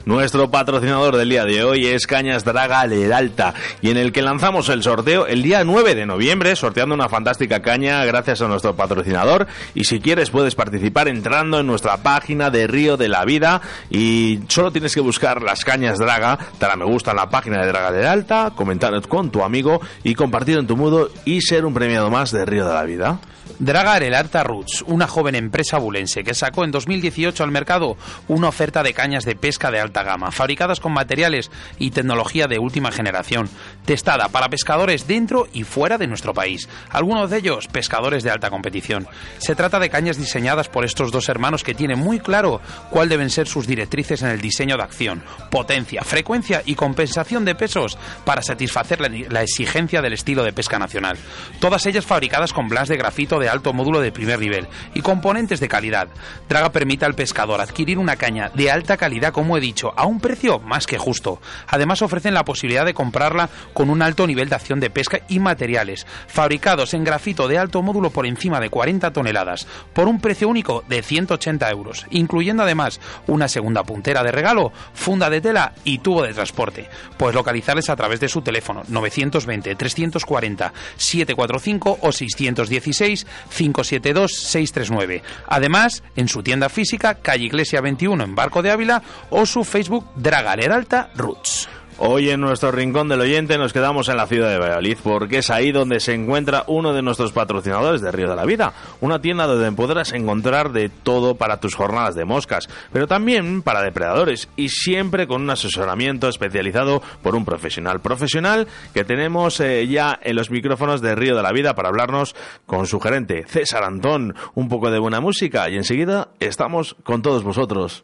Nuestro patrocinador del día de hoy es Cañas Draga Leralta y en el que lanzamos el sorteo el día 9 de noviembre sorteando una fantástica caña gracias a nuestro patrocinador y si quieres puedes participar entrando en nuestra página de Río de la Vida y solo tienes que buscar las cañas Draga, dar me gusta en la página de Draga Leralta, comentar con tu amigo y compartir en tu mudo y ser un premiado más de Río de la Vida. Draga Arelarta Roots, una joven empresa bulense que sacó en 2018 al mercado una oferta de cañas de pesca de alta fabricadas con materiales y tecnología de última generación, testada para pescadores dentro y fuera de nuestro país, algunos de ellos pescadores de alta competición. Se trata de cañas diseñadas por estos dos hermanos que tienen muy claro cuál deben ser sus directrices en el diseño de acción, potencia, frecuencia y compensación de pesos para satisfacer la, la exigencia del estilo de pesca nacional. Todas ellas fabricadas con blas de grafito de alto módulo de primer nivel y componentes de calidad. Draga permite al pescador adquirir una caña de alta calidad, como he dicho, a un precio más que justo. Además ofrecen la posibilidad de comprarla con un alto nivel de acción de pesca y materiales, fabricados en grafito de alto módulo por encima de 40 toneladas, por un precio único de 180 euros, incluyendo además una segunda puntera de regalo, funda de tela y tubo de transporte. Puedes localizarles a través de su teléfono 920 340 745 o 616 572-639. Además, en su tienda física, calle Iglesia 21 en Barco de Ávila o su Facebook Dragaleralta Roots. Hoy en nuestro rincón del oyente nos quedamos en la ciudad de Valladolid porque es ahí donde se encuentra uno de nuestros patrocinadores de Río de la Vida, una tienda donde podrás encontrar de todo para tus jornadas de moscas, pero también para depredadores y siempre con un asesoramiento especializado por un profesional profesional que tenemos eh, ya en los micrófonos de Río de la Vida para hablarnos con su gerente César Antón, un poco de buena música y enseguida estamos con todos vosotros.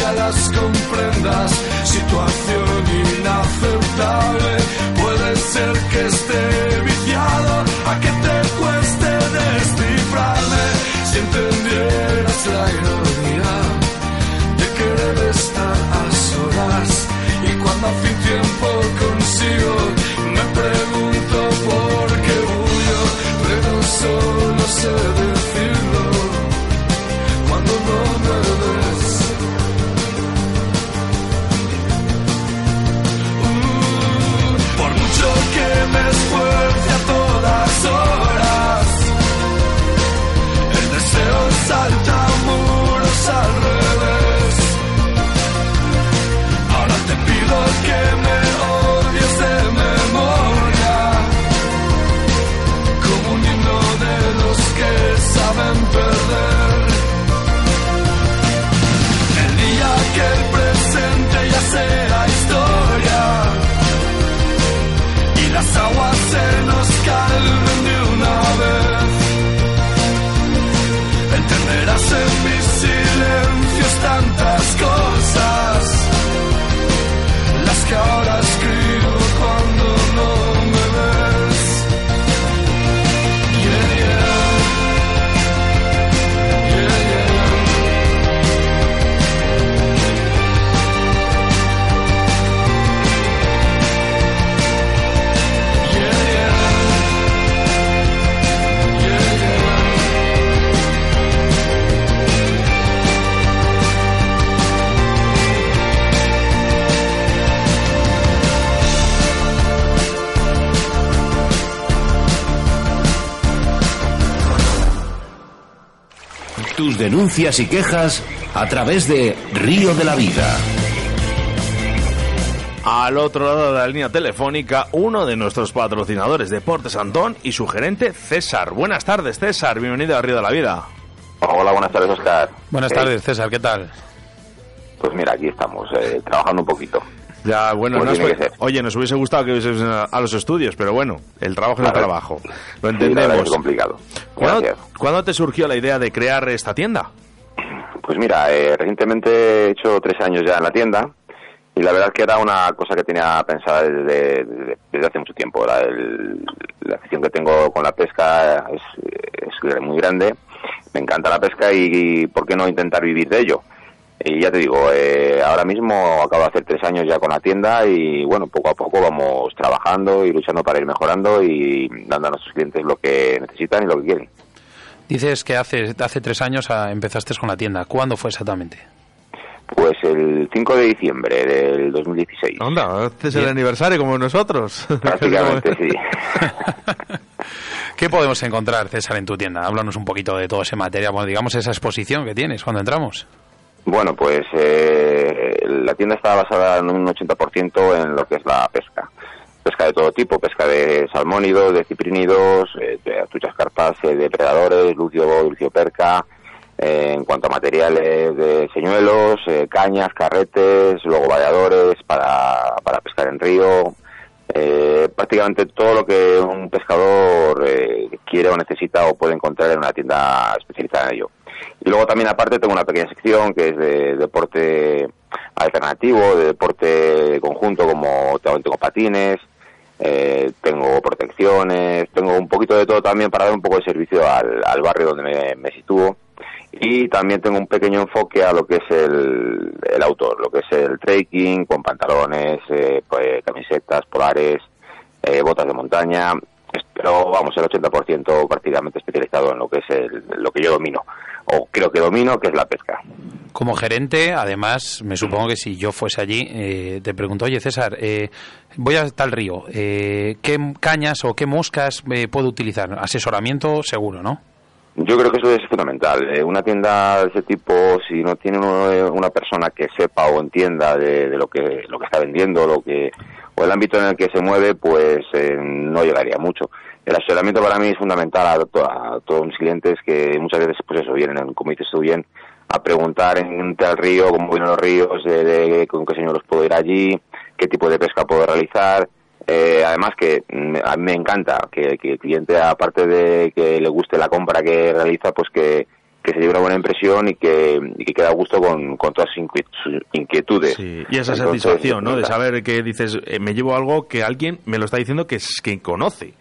ya las comprendas. Situación inaceptable, puede ser que esté viciado a que te cueste descifrarme si entendieras la ironía. Tus denuncias y quejas a través de Río de la Vida. Al otro lado de la línea telefónica, uno de nuestros patrocinadores, Deportes Antón, y su gerente, César. Buenas tardes, César. Bienvenido a Río de la Vida. Hola, buenas tardes, Oscar. Buenas Eh, tardes, César, ¿qué tal? Pues mira, aquí estamos, eh, trabajando un poquito. Ya, bueno, Pues no oye, nos hubiese gustado que hubieses a, los estudios, pero bueno, el trabajo es el trabajo. Lo Sí, entendemos. es complicado. ¿Cuándo, te surgió la idea de crear esta tienda? Pues mira, eh, recientemente he hecho tres años ya en la tienda y la verdad que era una cosa que tenía pensada desde, desde, desde hace mucho tiempo. La, el- la afición que tengo con la pesca es, es muy grande, me encanta la pesca y, ¿por qué no intentar vivir de ello? Y ya te digo, eh, ahora mismo acabo de hacer tres años ya con la tienda y bueno, poco a poco vamos trabajando y luchando para ir mejorando y dando a nuestros clientes lo que necesitan y lo que quieren. Dices que hace, hace tres años ah, empezaste con la tienda. ¿Cuándo fue exactamente? Pues el 5 de diciembre del 2016. Onda, este es el aniversario como nosotros. Prácticamente, sí. ¿Qué podemos encontrar, César, en tu tienda? Háblanos un poquito de todo ese material, bueno, digamos esa exposición que tienes cuando entramos. Bueno, pues eh, la tienda está basada en un 80% en lo que es la pesca. Pesca de todo tipo, pesca de salmónidos, de ciprínidos, eh, de truchas carpas, eh, depredadores, lucio, lucio perca, eh, en cuanto a materiales de señuelos, eh, cañas, carretes, luego valladores para, para pescar en río, eh, prácticamente todo lo que un pescador eh, quiere o necesita o puede encontrar en una tienda especializada en ello. Y luego también aparte tengo una pequeña sección que es de deporte alternativo, de deporte conjunto como también tengo patines, eh, tengo protecciones, tengo un poquito de todo también para dar un poco de servicio al, al barrio donde me, me sitúo. Y también tengo un pequeño enfoque a lo que es el, el outdoor, lo que es el trekking con pantalones, eh, pues, camisetas polares, eh, botas de montaña, pero vamos, el 80% prácticamente especializado en lo que es el, lo que yo domino, o creo que domino, que es la pesca. Como gerente, además, me supongo que si yo fuese allí, eh, te pregunto, oye César, eh, voy a tal río, eh, ¿qué cañas o qué moscas eh, puedo utilizar? Asesoramiento seguro, ¿no? Yo creo que eso es fundamental. Eh, una tienda de ese tipo, si no tiene uno- eh, una persona que sepa o entienda de, de lo que lo que está vendiendo, lo que o el ámbito en el que se mueve, pues eh, no llegaría mucho. El asesoramiento para mí es fundamental a, to- a todos mis clientes que muchas veces, pues eso, vienen, como dices tú bien, a preguntar en tal río, cómo vienen los ríos, de, de- con qué señores puedo ir allí, qué tipo de pesca puedo realizar. Eh, además que a mí me encanta que, que el cliente, aparte de que le guste la compra que realiza, pues que, que se lleve una buena impresión y que, y que quede a gusto con, con todas sus inquiet- sus inquietudes. Sí, y esa Entonces, satisfacción, ¿no? De saber que dices, eh, me llevo algo que alguien me lo está diciendo que es que conoce,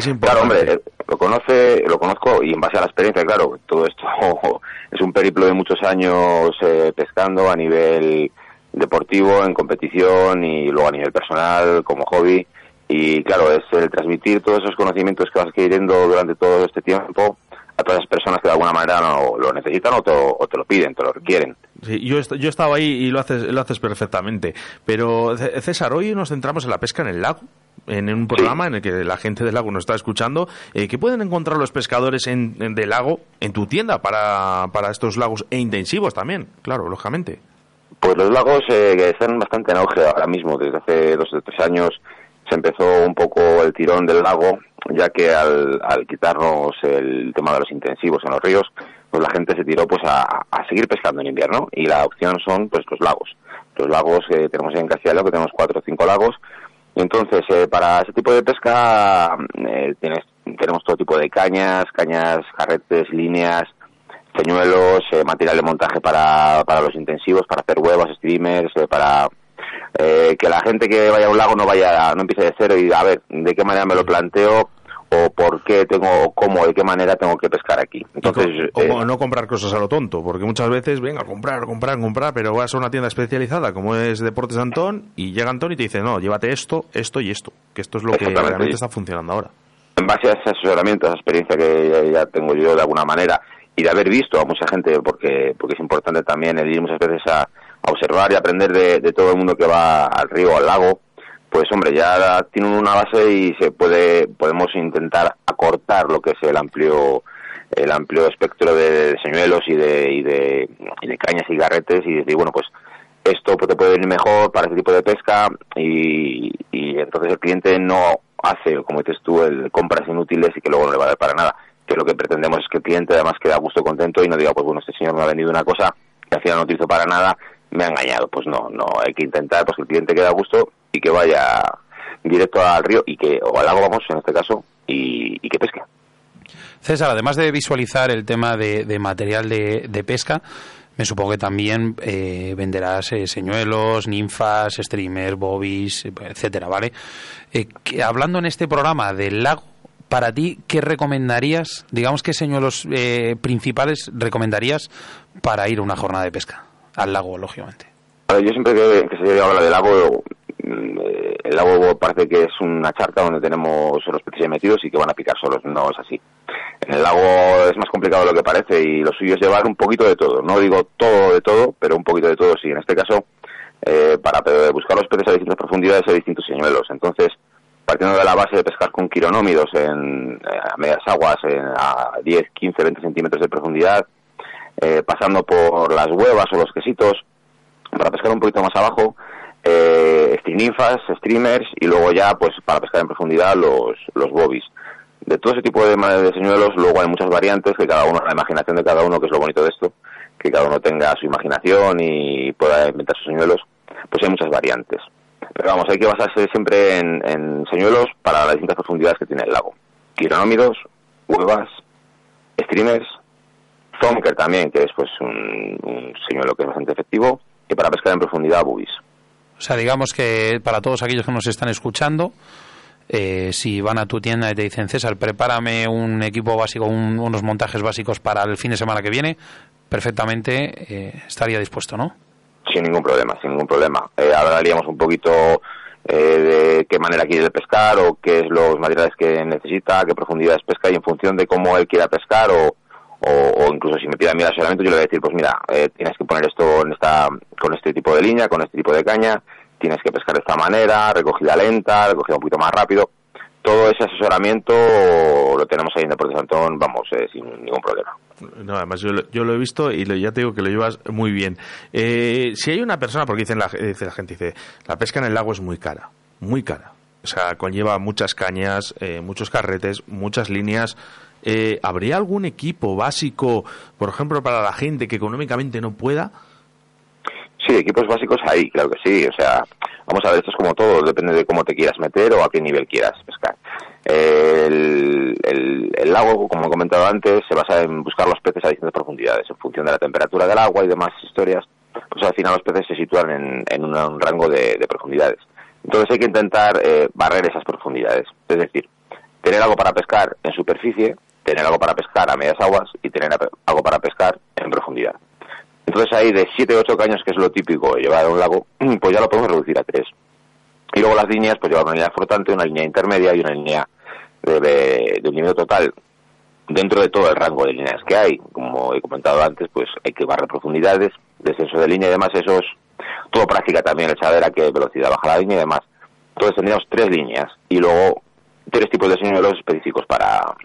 que es Claro, hombre, eh, lo conoce, lo conozco y en base a la experiencia, claro, todo esto es un periplo de muchos años eh, pescando a nivel deportivo, en competición y luego a nivel personal, como hobby. Y claro, es el transmitir todos esos conocimientos que vas adquiriendo durante todo este tiempo a todas las personas que de alguna manera no lo necesitan o te, o te lo piden, te lo requieren. Sí, yo, est- yo estaba ahí y lo haces, lo haces perfectamente. Pero, César, hoy nos centramos en la pesca en el lago, en un programa en el que la gente del lago nos está escuchando. Eh, ¿Qué pueden encontrar los pescadores en, en- del lago en tu tienda para, para estos lagos e intensivos también? Claro, lógicamente. Pues los lagos eh, que están bastante en auge ahora mismo. Desde hace dos o tres años se empezó un poco el tirón del lago, ya que al, quitarnos el tema de los intensivos en los ríos, pues la gente se tiró pues a, seguir pescando en invierno y la opción son pues los lagos. Los lagos que tenemos en Castilla que tenemos cuatro o cinco lagos, Y entonces, eh, para ese tipo de pesca eh, tienes, tenemos todo tipo de cañas, cañas, jarretes, líneas, señuelos, eh, material de montaje para, para los intensivos, para hacer huevos, streamers, eh, para eh, que la gente que vaya a un lago no vaya, no empiece de cero y a ver, ¿de qué manera me lo planteo? O por qué tengo, o cómo, de qué manera tengo que pescar aquí. Entonces, o, eh, no comprar cosas a lo tonto, porque muchas veces, venga, comprar, comprar, comprar, pero vas a una tienda especializada como es Deportes Antón y llega Antón y te dice, no, llévate esto, esto y esto, que esto es lo que realmente está funcionando ahora. En base a ese asesoramiento, a esa experiencia que ya tengo yo de alguna manera y de haber visto a mucha gente, porque, porque es importante también el ir muchas veces a, observar y aprender de, de todo el mundo que va al río o al lago, pues hombre, ya tienen una base y se puede, podemos intentar acortar lo que es el amplio el amplio espectro de, señuelos y de, y de, y de cañas y garretes y decir, bueno, pues esto te puede venir mejor para ese tipo de pesca y, y entonces el cliente no hace, como dices tú, el compras inútiles y que luego no le va a dar para nada. Que lo que pretendemos es que el cliente además quede a gusto contento y no diga, pues bueno, este señor me ha vendido una cosa que al final no utilizo para nada, me ha engañado. Pues no, no, hay que intentar pues que el cliente quede a gusto y que vaya directo al río y que, o al lago vamos en este caso, y, que pesque. César, además de visualizar el tema de, material de, pesca, me supongo que también eh, venderás eh, señuelos, ninfas, streamers, bobbies, etcétera, ¿vale? Eh, hablando en este programa del lago, para ti, ¿qué recomendarías? Digamos, ¿qué señuelos principales recomendarías para ir a una jornada de pesca? Al lago, lógicamente. yo siempre que, se habla del lago, Mm, eh, el lago parece que es una charca donde tenemos los peces metidos y que van a picar solos. No es así. En el lago es más complicado de lo que parece y lo suyo es llevar un poquito de todo. No digo todo de todo, pero un poquito de todo sí. En este caso, eh, para buscar los peces a distintas profundidades hay distintos señuelos. Entonces, partiendo de la base de pescar con quironómidos en, eh, a medias aguas, a 10, 15, 20 centímetros de profundidad, pasando por las huevas o los quesitos, para pescar un poquito más abajo, eh, streamers y luego ya, pues para pescar en profundidad, los, los bobbies. De todo ese tipo de, de señuelos, luego hay muchas variantes que cada uno, la imaginación de cada uno, que es lo bonito de esto, que cada uno tenga su imaginación y pueda inventar sus señuelos, pues hay muchas variantes. Pero vamos, hay que basarse siempre en, señuelos para las distintas profundidades que tiene el lago. Quironómidos, huevas, streamers, zonker también, que es pues un, un señuelo que es bastante efectivo, y para pescar en profundidad, bubis. O sea, digamos que para todos aquellos que nos están escuchando, eh, si van a tu tienda y te dicen, César, prepárame un equipo básico, unos montajes básicos para el fin de semana que viene, perfectamente eh, estaría dispuesto, ¿no? Sin ningún problema, sin ningún problema. Eh, hablaríamos un poquito de qué manera quiere pescar o qué es los materiales que necesita, qué profundidades pesca y en función de cómo él quiera pescar o, o, incluso si me pide a el asesoramiento, yo le voy a decir, pues mira, eh, tienes que poner esto en esta, con este tipo de línea, con este tipo de caña, tienes que pescar de esta manera, recogida lenta, recogida un poquito más rápido. Todo ese asesoramiento lo tenemos ahí en Deportes Antón, vamos, eh, sin ningún problema. No, además yo lo, yo lo he visto y ya te digo que lo llevas muy bien. Eh, si hay una persona, porque dicen la, dice la gente, dice, la pesca en el lago es muy cara, muy cara. O sea, conlleva muchas cañas, muchos carretes, muchas líneas. Eh, ¿habría algún equipo básico, por ejemplo, para la gente que económicamente no pueda? Sí, equipos básicos hay, claro que sí. O sea, vamos a ver, esto es como todo, depende de cómo te quieras meter o a qué nivel quieras pescar. El, el, lago, como he comentado antes, se basa en buscar los peces a distintas profundidades, en función de la temperatura del agua y demás historias. Pues al final los peces se sitúan en, en un, rango de, profundidades. Entonces hay que intentar eh, barrer esas profundidades. Es decir, tener algo para pescar en superficie, tener algo para pescar a medias aguas y tener algo para pescar en profundidad. Entonces ahí de 7 o 8 caños, que es lo típico de llevar a un lago, pues ya lo podemos reducir a 3. Y luego las líneas, pues llevar una línea flotante, una línea intermedia y una línea de, de, un límite total dentro de todo el rango de líneas que hay. Como he comentado antes, pues hay que barrer profundidades, descenso de línea y demás, eso es todo práctica también, el saber a qué velocidad baja la línea y demás. Entonces tendríamos tres líneas y luego tres tipos de señuelos específicos para,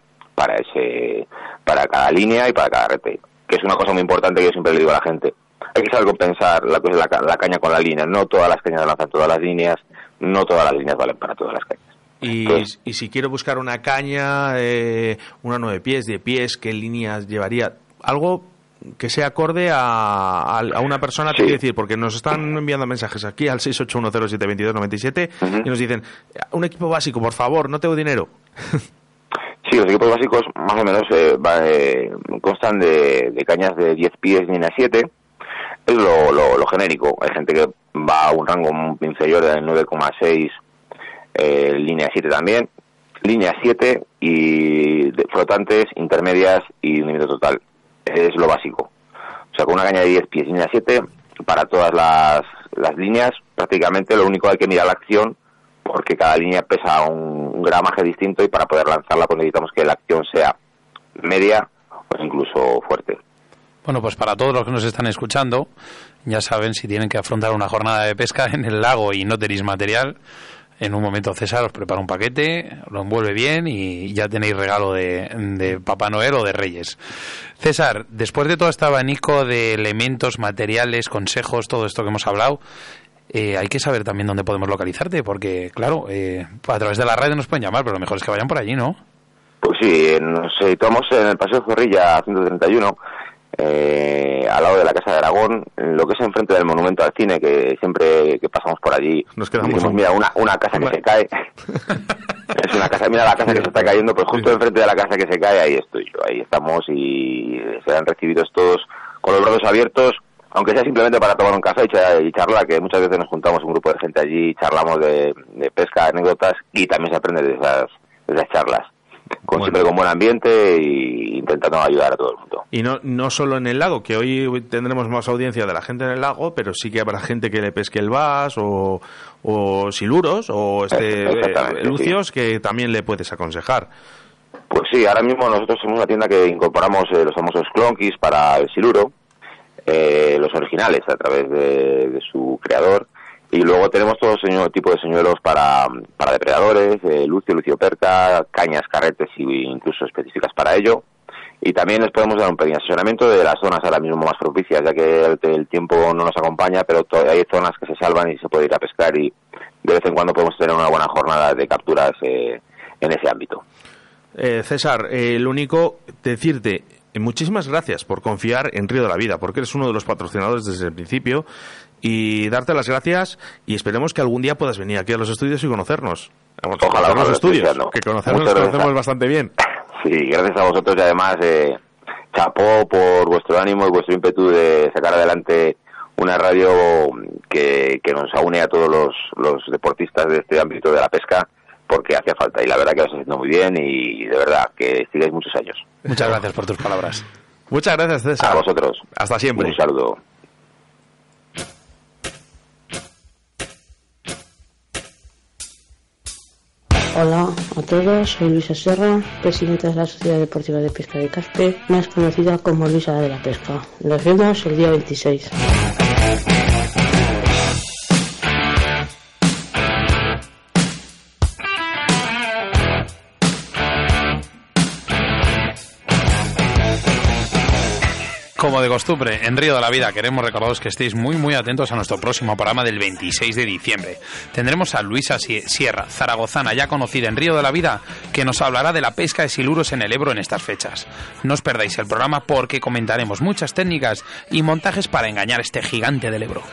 para ese para cada línea y para cada rete, que es una cosa muy importante que yo siempre le digo a la gente. Hay que saber compensar la, la, la caña con la línea. No todas las cañas lanzan todas las líneas, no todas las líneas valen para todas las cañas. Y, y si quiero buscar una caña, eh, una nueve pies, de pies, ¿qué líneas llevaría? Algo que sea acorde a, a, una persona, te quiero decir, porque nos están enviando mensajes aquí al 681072297 y nos dicen, un equipo básico, por favor, no tengo dinero. Sí, los equipos básicos más o menos eh, eh, constan de, cañas de 10 pies, línea 7. Es lo, lo, genérico. Hay gente que va a un rango inferior de 9,6, eh, línea 7 también. Línea 7 y flotantes, intermedias y un límite total. Es lo básico. O sea, con una caña de 10 pies, línea 7, para todas las, las líneas, prácticamente lo único hay que mirar la acción porque cada línea pesa un, gramaje distinto y para poder lanzarla pues necesitamos que la acción sea media o incluso fuerte. Bueno, pues para todos los que nos están escuchando, ya saben si tienen que afrontar una jornada de pesca en el lago y no tenéis material, en un momento César os prepara un paquete, lo envuelve bien y ya tenéis regalo de, de, Papá Noel o de Reyes. César, después de todo este abanico de elementos, materiales, consejos, todo esto que hemos hablado, eh, hay que saber también dónde podemos localizarte, porque, claro, eh, a través de la radio nos pueden llamar, pero lo mejor es que vayan por allí, ¿no? Pues sí, nos situamos en el Paseo Zorrilla 131, eh, al lado de la Casa de Aragón, en lo que es enfrente del Monumento al Cine, que siempre que pasamos por allí, nos quedamos mira, una, una casa que se cae. es una casa, mira la casa que se está cayendo, pues justo enfrente de la casa que se cae, ahí estoy yo, ahí estamos y serán recibidos todos con los brazos abiertos aunque sea simplemente para tomar un café y charlar, que muchas veces nos juntamos un grupo de gente allí, charlamos de, pesca, anécdotas y también se aprende de esas, esas charlas. Con, Siempre con buen ambiente e intentando ayudar a todo el mundo. Y no, no solo en el lago, que hoy tendremos más audiencia de la gente en el lago, pero sí que habrá gente que le pesque el vas o, o siluros o este eh, lucios que también le puedes aconsejar. Pues sí, ahora mismo nosotros somos una tienda que incorporamos eh, los famosos clonkis para el siluro, eh, los originales a través de, su creador. Y luego tenemos todo tipo de señuelos para, para depredadores, eh, lucio, lucio perca, cañas, carretes e incluso específicas para ello. Y también les podemos dar un pequeño asesoramiento de las zonas ahora mismo más propicias, ya que el, tiempo no nos acompaña, pero hay zonas que se salvan y se puede ir a pescar y de vez en cuando podemos tener una buena jornada de capturas eh, en ese ámbito. Eh, César, el único decirte, muchísimas gracias por confiar en Río de la Vida, porque eres uno de los patrocinadores desde el principio y darte las gracias y esperemos que algún día puedas venir aquí a los estudios y conocernos. Ojalá los estudios, que conocernos nos conocemos bastante bien. Sí, gracias a vosotros y además eh, chapó por vuestro ánimo y vuestro ímpetu de sacar adelante una radio que, que nos une a todos los, los deportistas de este ámbito de la pesca porque hacía falta y la verdad que lo estáis haciendo muy bien y de verdad que sigáis muchos años. Muchas gracias por tus palabras. Muchas gracias, César. A vosotros. Hasta siempre. Un saludo. Hola a todos, soy Luisa Serra, presidenta de la Sociedad Deportiva de Pesca de Caspe, más conocida como Luisa de la Pesca. Nos vemos el día 26. De costumbre, en Río de la Vida queremos recordaros que estéis muy muy atentos a nuestro próximo programa del 26 de diciembre. Tendremos a Luisa Sierra, zaragozana ya conocida en Río de la Vida, que nos hablará de la pesca de siluros en el Ebro en estas fechas. No os perdáis el programa porque comentaremos muchas técnicas y montajes para engañar a este gigante del Ebro.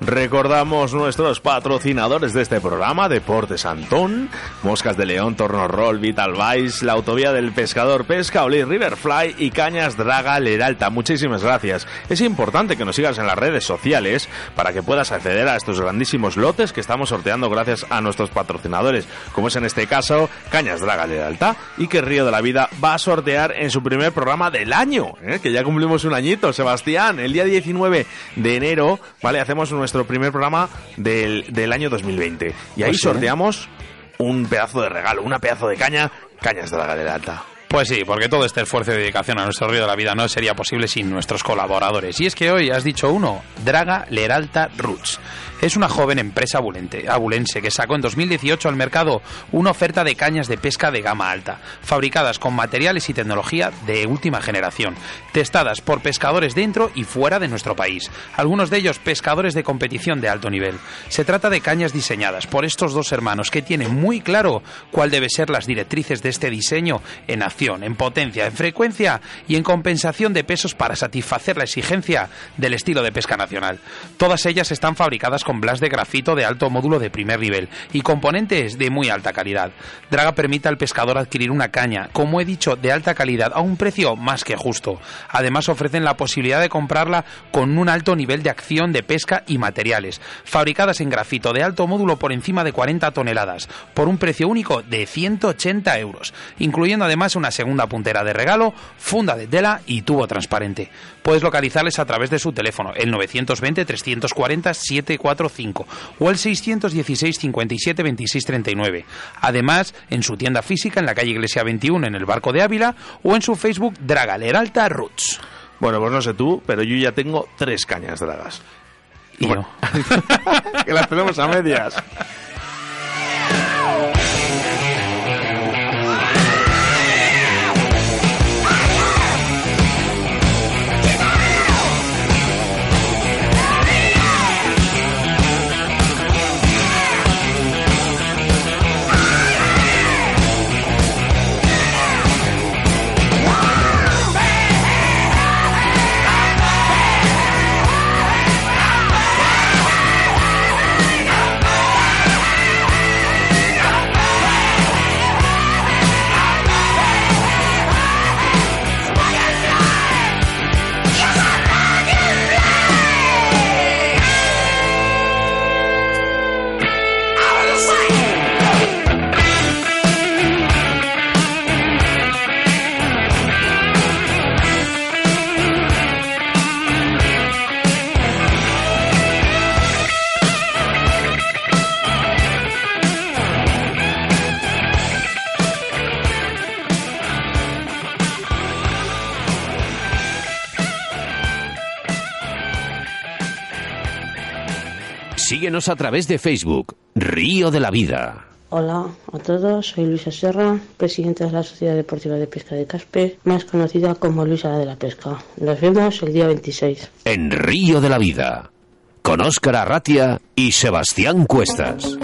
Recordamos nuestros patrocinadores de este programa, Deportes Antón, Moscas de León, Torno Roll, Vital Vice, la Autovía del Pescador Pesca, Oli Riverfly y Cañas Draga Leralta. Muchísimas gracias. Es importante que nos sigas en las redes sociales para que puedas acceder a estos grandísimos lotes que estamos sorteando gracias a nuestros patrocinadores, como es en este caso Cañas Draga Leralta y que Río de la Vida va a sortear en su primer programa del año, ¿eh? que ya cumplimos un añito, Sebastián, el día 19 de enero, ¿vale? Hacemos nuestro nuestro primer programa del, del año 2020. Y ahí pues sorteamos un pedazo de regalo, una pedazo de caña, cañas de la Galera Alta. Pues sí, porque todo este esfuerzo y dedicación a nuestro río de la vida no sería posible sin nuestros colaboradores. Y es que hoy has dicho uno, Draga Leralta Roots. Es una joven empresa abulense que sacó en 2018 al mercado una oferta de cañas de pesca de gama alta, fabricadas con materiales y tecnología de última generación, testadas por pescadores dentro y fuera de nuestro país, algunos de ellos pescadores de competición de alto nivel. Se trata de cañas diseñadas por estos dos hermanos que tienen muy claro cuál debe ser las directrices de este diseño en en potencia, en frecuencia y en compensación de pesos para satisfacer la exigencia del estilo de pesca nacional. Todas ellas están fabricadas con blas de grafito de alto módulo de primer nivel y componentes de muy alta calidad. Draga permite al pescador adquirir una caña, como he dicho, de alta calidad a un precio más que justo. Además ofrecen la posibilidad de comprarla con un alto nivel de acción de pesca y materiales, fabricadas en grafito de alto módulo por encima de 40 toneladas, por un precio único de 180 euros, incluyendo además una segunda puntera de regalo, funda de tela y tubo transparente. Puedes localizarles a través de su teléfono, el 920-340-745 o el 616 57 26 39. Además, en su tienda física en la calle Iglesia 21 en el Barco de Ávila o en su Facebook Dragaleralta Roots. Bueno, pues no sé tú, pero yo ya tengo tres cañas dragas. Y yo. que las tenemos a medias. Síguenos a través de Facebook, Río de la Vida. Hola a todos, soy Luisa Serra, presidenta de la Sociedad Deportiva de Pesca de Caspe, más conocida como Luisa de la Pesca. Nos vemos el día 26. En Río de la Vida, con Óscar Arratia y Sebastián Cuestas.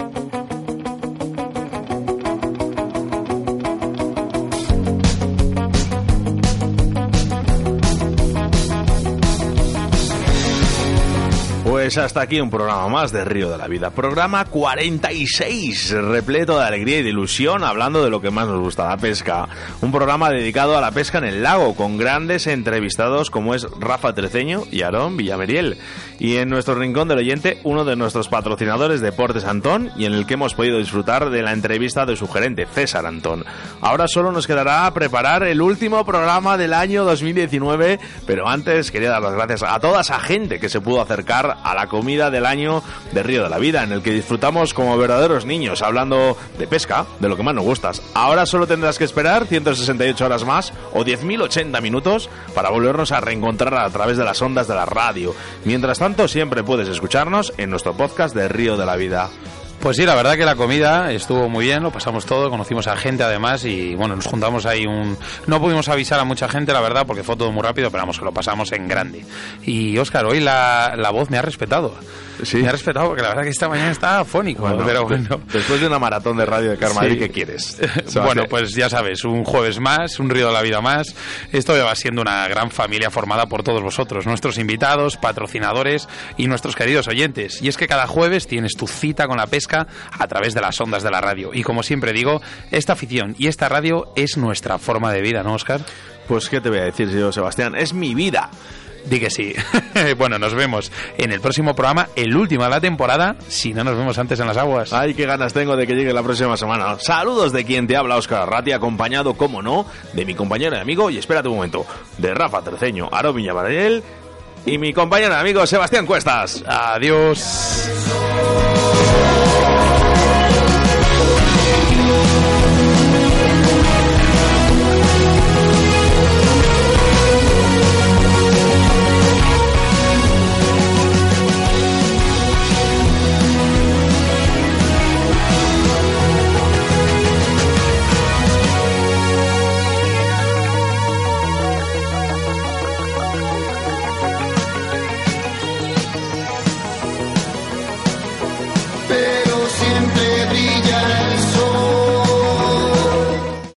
Pues hasta aquí un programa más de Río de la Vida. Programa 46, repleto de alegría y de ilusión, hablando de lo que más nos gusta, la pesca. Un programa dedicado a la pesca en el lago, con grandes entrevistados como es Rafa Treceño y Aarón Villameriel. Y en nuestro rincón del oyente, uno de nuestros patrocinadores, Deportes Antón, y en el que hemos podido disfrutar de la entrevista de su gerente, César Antón. Ahora solo nos quedará preparar el último programa del año 2019, pero antes quería dar las gracias a toda esa gente que se pudo acercar a la comida del año de Río de la Vida, en el que disfrutamos como verdaderos niños, hablando de pesca, de lo que más nos gustas. Ahora solo tendrás que esperar 168 horas más o 10.080 minutos para volvernos a reencontrar a través de las ondas de la radio. Mientras tanto, siempre puedes escucharnos en nuestro podcast de Río de la Vida. Pues sí, la verdad que la comida estuvo muy bien, lo pasamos todo, conocimos a gente además y bueno, nos juntamos ahí un... No pudimos avisar a mucha gente, la verdad, porque fue todo muy rápido, pero vamos, que lo pasamos en grande. Y Óscar, hoy la, la voz me ha respetado. Sí. Me ha respetado porque la verdad que esta mañana estaba afónico, Bueno, pero bueno. Después de una maratón de radio de Carmadrid, Sí. ¿qué quieres? Bueno, pues ya sabes, un jueves más, un río de la vida más. Esto ya va siendo una gran familia formada por todos vosotros, nuestros invitados, patrocinadores y nuestros queridos oyentes. Y es que cada jueves tienes tu cita con la pesca a través de las ondas de la radio. Y como siempre digo, esta afición y esta radio es nuestra forma de vida, ¿no, Oscar? Pues, ¿qué te voy a decir, yo, Sebastián? Es mi vida. Di que sí. bueno, nos vemos en el próximo programa, el último de la temporada, si no nos vemos antes en las aguas. Ay, qué ganas tengo de que llegue la próxima semana. Saludos de quien te habla, Oscar Arrati, acompañado, como no, de mi compañero y amigo, y espérate un momento, de Rafa Terceño, Aro Villamarel y mi compañero y amigo Sebastián Cuestas. Adiós.